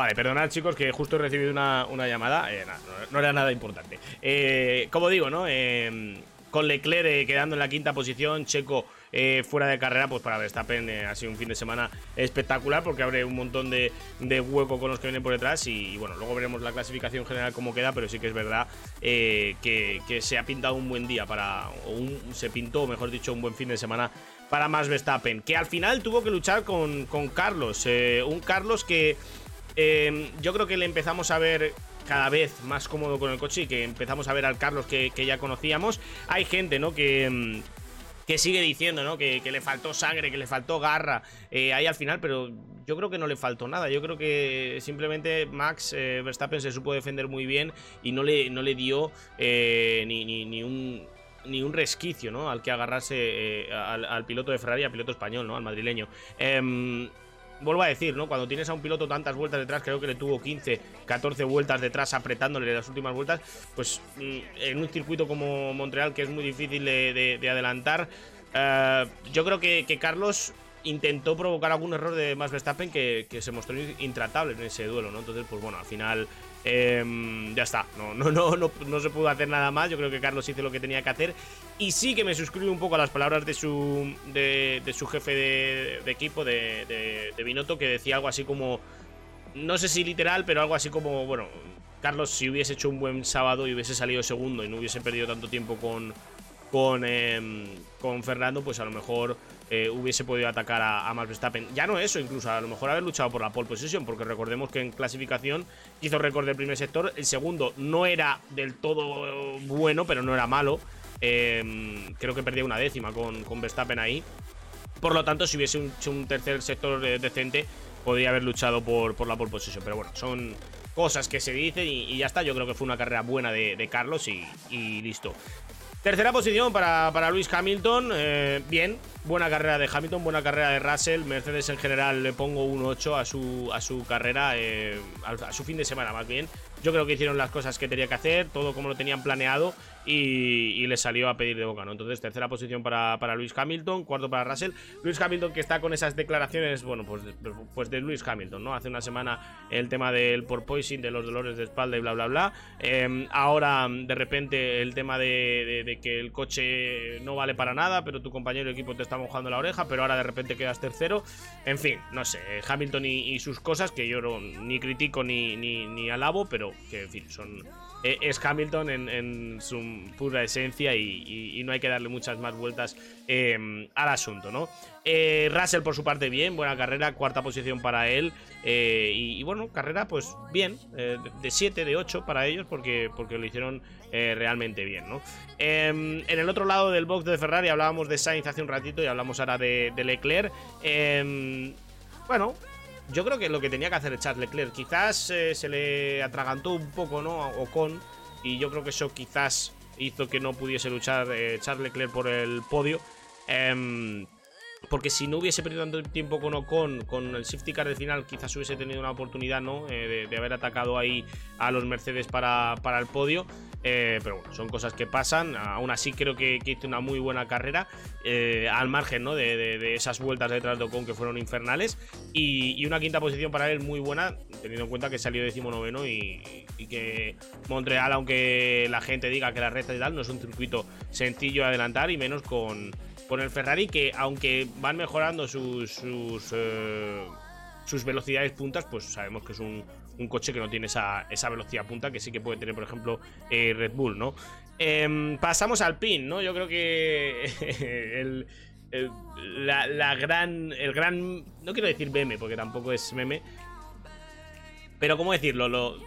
Vale. Perdonad chicos que justo he recibido una, llamada. Eh, no, era nada importante. Eh, como digo, ¿no? Eh, con Leclerc quedando en la quinta posición, Checo fuera de carrera, pues para Verstappen ha sido un fin de semana espectacular porque abre un montón de, hueco con los que vienen por detrás y, bueno, luego veremos la clasificación general cómo queda, pero sí que es verdad que, se ha pintado un buen día para, o se pintó, mejor dicho, un buen fin de semana para Max Verstappen, que al final tuvo que luchar con, con Carlos, un Carlos que Em, yo creo que le empezamos a ver cada vez más cómodo con el coche y que empezamos a ver al Carlos que, ya conocíamos. Hay gente, ¿no? Que em, que sigue diciendo, ¿no? Que, le faltó sangre, que le faltó garra eh, ahí al final, pero yo creo que no le faltó nada. Yo creo que simplemente Max eh, Verstappen se supo defender muy bien y no le, no le dio eh, ni, ni, un ni un resquicio, ¿no? Al que agarrarse al, al, piloto de Ferrari, al piloto español, ¿no? Al madrileño. Vuelvo a decir, ¿no? Cuando tienes a un piloto tantas vueltas detrás, creo que le tuvo 15, 14 vueltas detrás apretándole las últimas vueltas, pues mm, en un circuito como Montreal que es muy difícil de, adelantar, eh, yo creo que, Carlos intentó provocar algún error de Max Verstappen que, que, se mostró intratable en ese duelo, ¿no? Entonces, pues bueno, al final Em, ya está, no, no, no, no, se pudo hacer nada más. Yo creo que Carlos hizo lo que tenía que hacer. Y sí que me suscribo un poco a las palabras de su, de, su jefe de, equipo, de, de, Binotto, que decía algo así como. No sé si literal, pero algo así como, bueno, Carlos, si hubiese hecho un buen sábado y hubiese salido segundo y no hubiese perdido tanto tiempo con, con, em, con Fernando, pues a lo mejor eh, hubiese podido atacar a, a, Max Verstappen. Ya no eso, incluso a lo mejor haber luchado por la pole position, porque recordemos que en clasificación hizo récord del primer sector, el segundo no era del todo bueno, pero no era malo. Em, creo que perdía una décima con, con, Verstappen ahí. Por lo tanto, si hubiese hecho un, tercer sector eh, decente, podría haber luchado por, por la pole position. Pero bueno, son cosas que se dicen y, ya está. Yo creo que fue una carrera buena de, Carlos y, listo. Tercera posición para, para Luis Hamilton. Eh, bien, buena carrera de Hamilton, buena carrera de Russell. Mercedes en general le pongo un 8 a su, a su carrera, eh, a, su fin de semana más bien. Yo creo que hicieron las cosas que tenía que hacer, todo como lo tenían planeado y, le salió a pedir de boca, ¿no? Entonces, tercera posición para, para Luis Hamilton, cuarto para Russell. Luis Hamilton que está con esas declaraciones, bueno, pues, pues de Luis Hamilton, ¿no? Hace una semana el tema del porpoising, de los dolores de espalda y bla, bla, bla. Em, ahora, de repente, el tema de, que el coche no vale para nada, pero tu compañero de equipo te está mojando la oreja, pero ahora de repente quedas tercero. En fin, no sé, Hamilton y, sus cosas, que yo no, ni critico ni, alabo, pero que, en fin, son eh, es Hamilton en, su pura esencia y, no hay que darle muchas más vueltas em, al asunto, ¿no? Eh, Russell por su parte bien, buena carrera, cuarta posición para él eh, y, bueno, carrera pues bien, de 7, de 8 para ellos porque, porque lo hicieron realmente bien, ¿no? Em, en el otro lado del box de Ferrari hablábamos de Sainz hace un ratito y hablamos ahora de, de Leclerc. Em, bueno, yo creo que lo que tenía que hacer Charles Leclerc, quizás eh, se le atragantó un poco, ¿no? A Ocon, y yo creo que eso quizás hizo que no pudiese luchar eh, Charles Leclerc por el podio. Em, porque si no hubiese perdido tanto tiempo con Ocon, con el safety car de final, quizás hubiese tenido una oportunidad, ¿no? Eh, de, haber atacado ahí a los Mercedes para, para el podio. Eh, pero bueno, son cosas que pasan. Aún así, creo que, hizo una muy buena carrera. Eh, al margen ¿no? de, esas vueltas detrás de Ocon que fueron infernales. Y, una quinta posición para él muy buena, teniendo en cuenta que salió decimonoveno y, y que Montreal, aunque la gente diga que la recta y tal, no es un circuito sencillo de adelantar y menos con con el Ferrari que aunque van mejorando sus sus, eh, sus velocidades puntas, pues sabemos que es un, coche que no tiene esa, velocidad punta que sí que puede tener, por ejemplo, eh, Red Bull, ¿no? Em, pasamos al pin, ¿no? Yo creo que [LAUGHS] el, la, gran, el gran, no quiero decir meme, porque tampoco es meme, pero ¿cómo decirlo? Lo,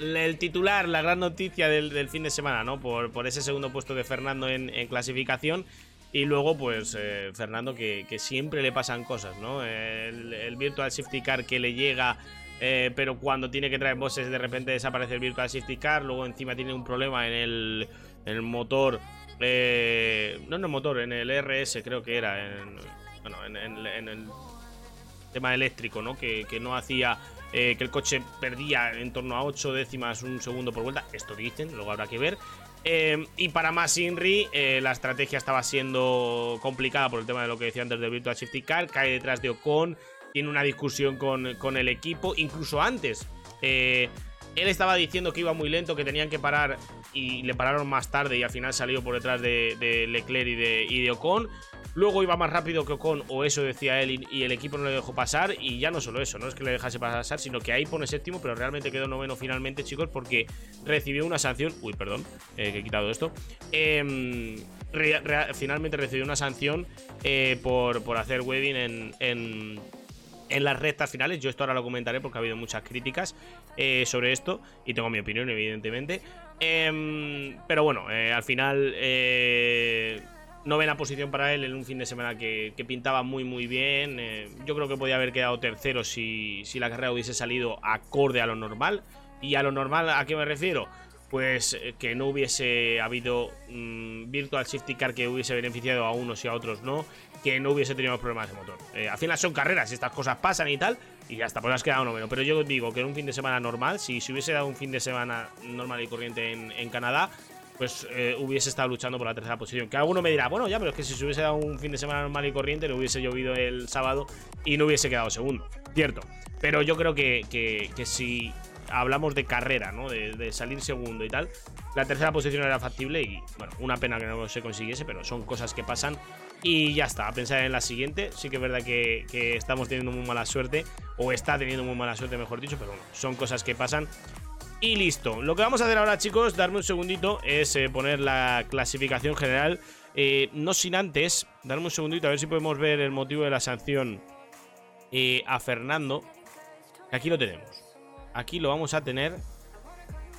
el titular, la gran noticia del, fin de semana, ¿no? Por, ese segundo puesto de Fernando en, clasificación. Y luego, pues, eh, Fernando, que, siempre le pasan cosas, ¿no? El, Virtual Safety Car que le llega, eh, pero cuando tiene que traer bosses, de repente desaparece el Virtual Safety Car. Luego, encima, tiene un problema en el, motor. Eh, no en el motor, en el RS, creo que era. En, bueno, en, el tema eléctrico, ¿no? Que no hacía eh, que el coche perdía en torno a 8 décimas un segundo por vuelta. Esto dicen, luego habrá que ver. Eh, y para más Inri, eh, la estrategia estaba siendo complicada por el tema de lo que decía antes del Virtual Safety Car. Cae detrás de Ocon, tiene una discusión con, con el equipo, incluso antes. Él estaba diciendo que iba muy lento, que tenían que parar y le pararon más tarde y al final salió por detrás de, Leclerc y de, y Ocon. Luego iba más rápido que Ocon, o eso decía él, y, el equipo no le dejó pasar. Y ya no solo eso, no es que le dejase pasar, sino que ahí pone séptimo, pero realmente quedó noveno finalmente, chicos, porque recibió una sanción. Uy, perdón, eh, que he quitado esto. Em, finalmente recibió una sanción eh, por, por hacer webbing en, en, en las rectas finales. Yo esto ahora lo comentaré porque ha habido muchas críticas eh, sobre esto y tengo mi opinión, evidentemente. Em, pero bueno, eh, al final, eh, novena posición para él en un fin de semana que, pintaba muy, muy bien. Yo creo que podía haber quedado tercero si, si la carrera hubiese salido acorde a lo normal. ¿Y a lo normal a qué me refiero? Pues que no hubiese habido mm, Virtual Safety Car que hubiese beneficiado a unos y a otros no, que no hubiese tenido problemas de motor. Eh, al final son carreras, estas cosas pasan y tal, y ya está, pues has quedado noveno. Pero yo digo que en un fin de semana normal, si se hubiese dado un fin de semana normal y corriente en, en Canadá, pues eh, hubiese estado luchando por la tercera posición. Que alguno me dirá, bueno, ya, pero es que si se hubiese dado un fin de semana normal y corriente, le hubiese llovido el sábado y no hubiese quedado segundo. Cierto. Pero yo creo que, que- que si hablamos de carrera, ¿no? De, de salir segundo y tal, la tercera posición era factible y, bueno, una pena que no se consiguiese, pero son cosas que pasan. Y ya está, a pensar en la siguiente. Sí que es verdad que, estamos teniendo muy mala suerte, o está teniendo muy mala suerte, mejor dicho, pero bueno, son cosas que pasan. Y listo. Lo que vamos a hacer ahora, chicos, darme un segundito, es eh, poner la clasificación general. Eh, no sin antes, darme un segundito a ver si podemos ver el motivo de la sanción eh, a Fernando. Aquí lo tenemos. Aquí lo vamos a tener.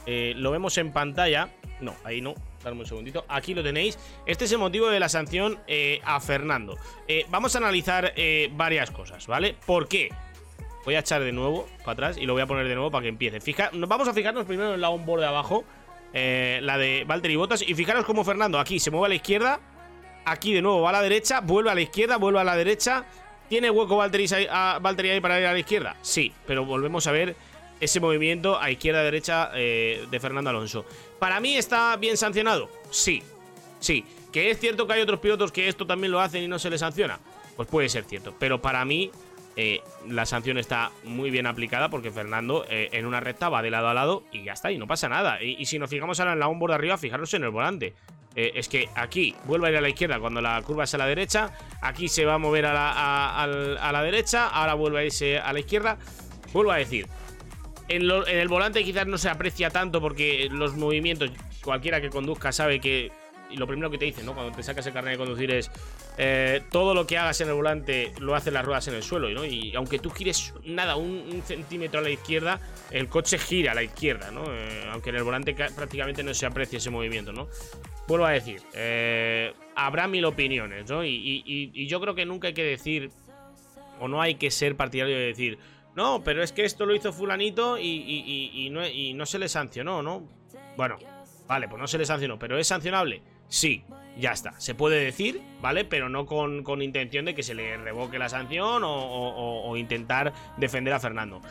Lo vemos en pantalla. No, ahí no. Darme un segundito. Aquí lo tenéis. Este es el motivo de la sanción eh, a Fernando. Eh, vamos a analizar eh, varias cosas, ¿vale? ¿Por qué? Voy a echar de nuevo para atrás y lo voy a poner de nuevo para que empiece. Fija, vamos a fijarnos primero en la onboard de abajo. la de Valtteri Bottas. Y fijaros cómo Fernando aquí se mueve a la izquierda. Aquí de nuevo va a la derecha. Vuelve a la izquierda. Vuelve a la derecha. ¿Tiene hueco Valtteri Valtteri ahí para ir a la izquierda? Sí, pero volvemos a ver ese movimiento a izquierda-derecha eh, de Fernando Alonso. ¿Para mí está bien sancionado? Sí, sí. ¿Que es cierto que hay otros pilotos que esto también lo hacen y no se les sanciona? Pues puede ser cierto. Pero para mí eh, la sanción está muy bien aplicada porque Fernando eh, en una recta va de lado a lado y ya está, y no pasa nada. Y, si nos fijamos ahora en la onboard de arriba, fijaros en el volante. Es que aquí vuelve a ir a la izquierda cuando la curva es a la derecha. Aquí se va a mover a la derecha. Ahora vuelve a irse a la izquierda. Vuelvo a decir. En, el volante quizás no se aprecia tanto porque los movimientos, cualquiera que conduzca sabe que. Y lo primero que te dicen, ¿no? Cuando te sacas el carnet de conducir es. eh, todo lo que hagas en el volante lo hacen las ruedas en el suelo, ¿no? Y aunque tú gires nada, un, centímetro a la izquierda, el coche gira a la izquierda, ¿no? Eh, aunque en el volante ca- prácticamente no se aprecia ese movimiento, ¿no? Vuelvo a decir, eh, habrá mil opiniones, ¿no? Y yo creo que nunca hay que decir, o no hay que ser partidario de decir, no, pero es que esto lo hizo fulanito y, no, se le sancionó, ¿no? Bueno, vale, pues no se le sancionó, pero ¿es sancionable? Sí, ya está. Se puede decir, ¿vale? Pero no con, intención de que se le revoque la sanción o, intentar defender a Fernando.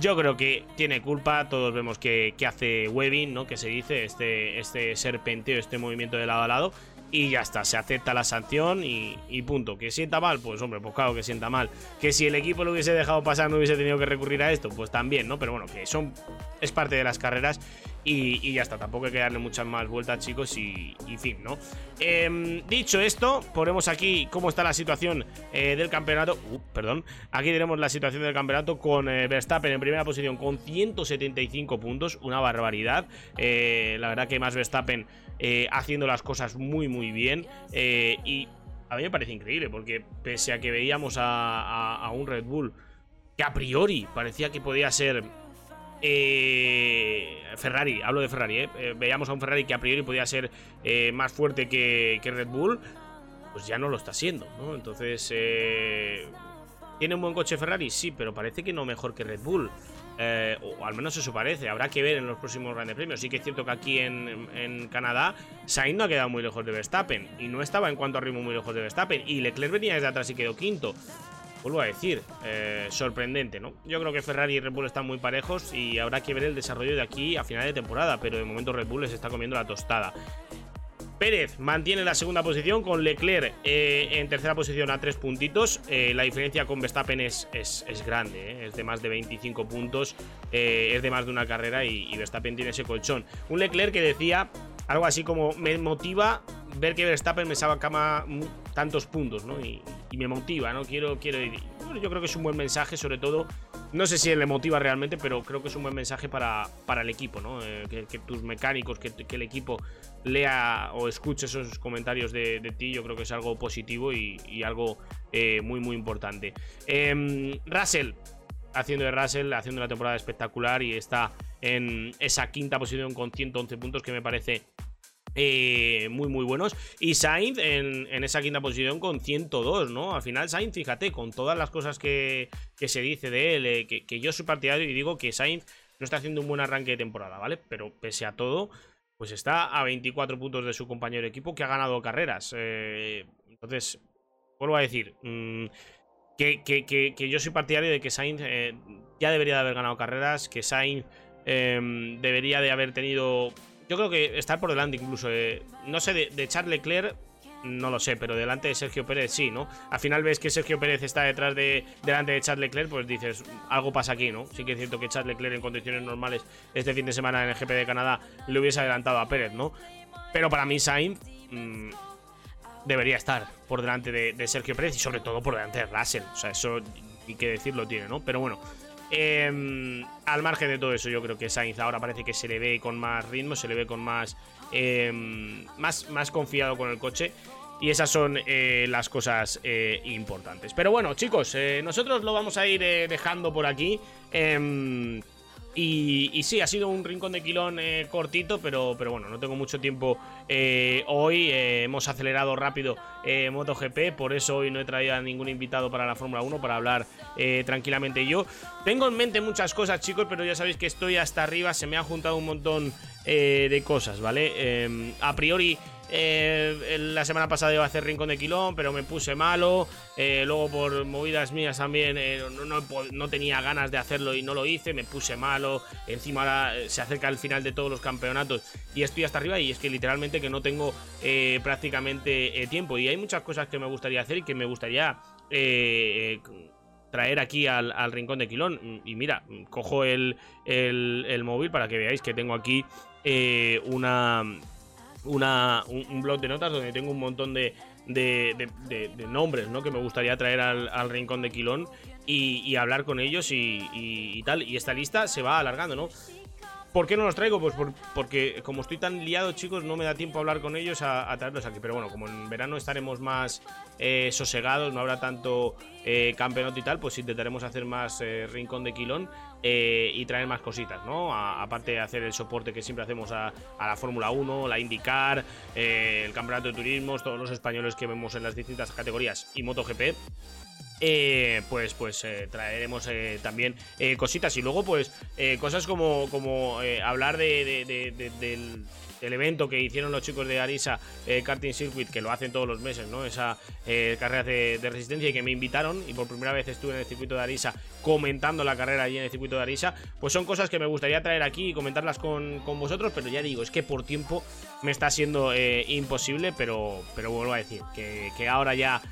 Yo creo que tiene culpa, todos vemos que, que hace webbing, ¿no? Que se dice, este, este serpenteo, este movimiento de lado a lado. Y ya está, se acepta la sanción y, punto. ¿Que sienta mal? Pues hombre, pues claro que sienta mal. Que si el equipo lo hubiese dejado pasar no hubiese tenido que recurrir a esto, pues también, ¿no? Pero bueno, que son es parte de las carreras y, y ya está. Tampoco hay que darle muchas más vueltas, chicos, y, y fin, ¿no? Em, dicho esto, ponemos aquí cómo está la situación eh, del campeonato. Uh, perdón. Aquí tenemos la situación del campeonato con eh, Verstappen en primera posición con 175 puntos, una barbaridad. Eh, la verdad que más Verstappen eh, haciendo las cosas muy, muy bien. eh, y a mí me parece increíble, porque pese a que veíamos a, un Red Bull que a priori parecía que podía ser eh, Ferrari, hablo de Ferrari, eh, veíamos a un Ferrari que a priori podía ser más fuerte que, Red Bull, pues ya no lo está siendo, ¿no? Entonces, ¿tiene un buen coche Ferrari? Sí, pero parece que no mejor que Red Bull. Eh, o al menos eso parece, habrá que ver en los próximos grandes premios. Sí que es cierto que aquí en, Canadá Sainz no ha quedado muy lejos de Verstappen y no estaba en cuanto a ritmo muy lejos de Verstappen y Leclerc venía desde atrás y quedó quinto. Vuelvo a decir, eh, sorprendente, ¿no? Yo creo que Ferrari y Red Bull están muy parejos y habrá que ver el desarrollo de aquí a final de temporada, pero de momento Red Bull les está comiendo la tostada. Pérez mantiene la segunda posición con Leclerc eh, en tercera posición a tres puntitos. Eh, la diferencia con Verstappen es, es, grande, eh, es de más de 25 puntos, es de más de una carrera y, Verstappen tiene ese colchón. Un Leclerc que decía algo así como me motiva ver que Verstappen me cama tantos puntos, ¿no? Y, me motiva, ¿no? Quiero, quiero ir. Yo creo que es un buen mensaje, sobre todo. No sé si le motiva realmente, pero creo que es un buen mensaje para, para el equipo, ¿no? que, tus mecánicos, que, el equipo lea o escuche esos comentarios de, ti, yo creo que es algo positivo y, algo eh, muy, muy importante. Em, Russell, haciendo de Russell, haciendo una temporada espectacular y está en esa quinta posición con 111 puntos que me parece eh, muy muy buenos. Y Sainz en, esa quinta posición con 102, ¿no? Al final Sainz, fíjate, con todas las cosas que, se dice de él, eh, que, yo soy partidario y digo que Sainz no está haciendo un buen arranque de temporada, ¿vale? Pero pese a todo, pues está a 24 puntos de su compañero de equipo que ha ganado carreras. Eh, entonces, vuelvo a decir, mm, que, que, yo soy partidario de que Sainz ya debería de haber ganado carreras, que Sainz em, debería de haber tenido... Yo creo que estar por delante incluso. Eh, no sé, de, Charles Leclerc no lo sé, pero delante de Sergio Pérez sí, ¿no? Al final ves que Sergio Pérez está detrás de delante de Charles Leclerc, pues dices, algo pasa aquí, ¿no? Sí que es cierto que Charles Leclerc en condiciones normales este fin de semana en el GP de Canadá le hubiese adelantado a Pérez, ¿no? Pero para mí Sainz mm, debería estar por delante de, Sergio Pérez y sobre todo por delante de Russell. O sea, eso y que decirlo tiene, ¿no? Pero bueno. Em, al margen de todo eso, yo creo que Sainz ahora parece que se le ve con más ritmo, se le ve con más, em, más, más confiado con el coche. Y esas son eh, las cosas eh, importantes. Pero bueno, chicos, eh, nosotros lo vamos a ir dejando por aquí. Em, y, sí, ha sido un rincón de quilón eh, cortito, pero, pero bueno, no tengo mucho tiempo eh, hoy. Eh, hemos acelerado rápido MotoGP, por eso hoy no he traído a ningún invitado para la Fórmula 1 para hablar tranquilamente yo. Tengo en mente muchas cosas, chicos, pero ya sabéis que estoy hasta arriba, se me ha juntado un montón de cosas, ¿vale? Em, a priori eh, la semana pasada iba a hacer Rincón de Quilón, pero me puse malo. Eh, luego por movidas mías también eh, no, tenía ganas de hacerlo y no lo hice, me puse malo. Encima ahora se acerca el final de todos los campeonatos y estoy hasta arriba y es que literalmente que no tengo prácticamente tiempo. Y hay muchas cosas que me gustaría hacer y que me gustaría traer aquí al, Rincón de Quilón. Y mira, cojo el, el móvil para que veáis que tengo aquí una una, un, blog de notas donde tengo un montón de, nombres ¿no? que me gustaría traer al, rincón de Quilón y, hablar con ellos y, tal. Y esta lista se va alargando, ¿no? ¿Por qué no los traigo? Pues porque como estoy tan liado, chicos, no me da tiempo a hablar con ellos a, traerlos aquí. Pero bueno, como en verano estaremos más eh, sosegados, no habrá tanto eh, campeonato y tal, pues intentaremos hacer más eh, rincón de quilón y traer más cositas, ¿no? aparte de hacer el soporte que siempre hacemos a, la Fórmula 1, la IndyCar, el campeonato de turismos, todos los españoles que vemos en las distintas categorías y MotoGP. Eh, pues pues eh, traeremos eh, también cositas y luego pues cosas como, como hablar de, del, evento que hicieron los chicos de Arisa Karting Circuit, que lo hacen todos los meses, ¿no? Esa carrera de, resistencia y que me invitaron y por primera vez estuve en el circuito de Arisa comentando la carrera allí en el circuito de Arisa, pues son cosas que me gustaría traer aquí y comentarlas con, vosotros, pero ya digo, es que por tiempo me está siendo imposible, pero, pero vuelvo a decir que, que ahora ya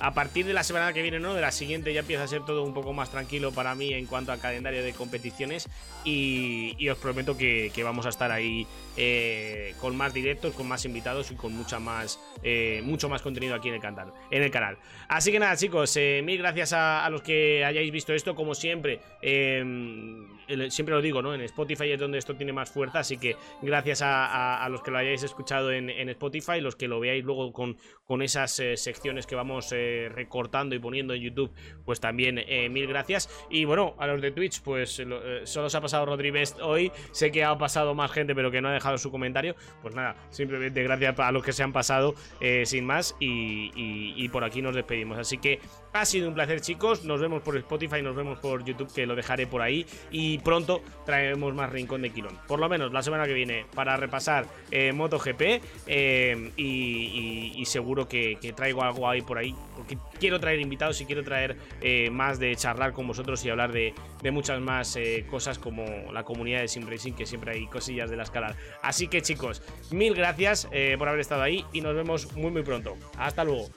a partir de la semana que viene, ¿no? De la siguiente ya empieza a ser todo un poco más tranquilo para mí en cuanto al calendario de competiciones y, os prometo que, vamos a estar ahí eh, con más directos, con más invitados y con mucha más, eh, mucho más contenido aquí en el canal. En el canal. Así que nada, chicos, eh, mil gracias a, los que hayáis visto esto, como siempre. Siempre lo digo, ¿no? En Spotify es donde esto tiene más fuerza, así que gracias a, los que lo hayáis escuchado en, Spotify, los que lo veáis luego con, con esas secciones que vamos recortando y poniendo en YouTube, pues también mil gracias. Y bueno, a los de Twitch, pues solo se ha pasado Best hoy. Sé que ha pasado más gente, pero que no ha dejado su comentario. Pues nada, simplemente gracias a los que se han pasado, eh, sin más. Y, por aquí nos despedimos. Así que ha sido un placer, chicos. Nos vemos por Spotify, nos vemos por YouTube, que lo dejaré por ahí. Y pronto traeremos más Rincón de Quilón. Por lo menos la semana que viene, para repasar eh, MotoGP. Eh, y, seguro que, traigo algo ahí por ahí porque quiero traer invitados y quiero traer eh, más de charlar con vosotros y hablar de, muchas más cosas como la comunidad de Sim Racing, que siempre hay cosillas de la escala. Así que chicos, mil gracias por haber estado ahí y nos vemos muy muy pronto. Hasta luego.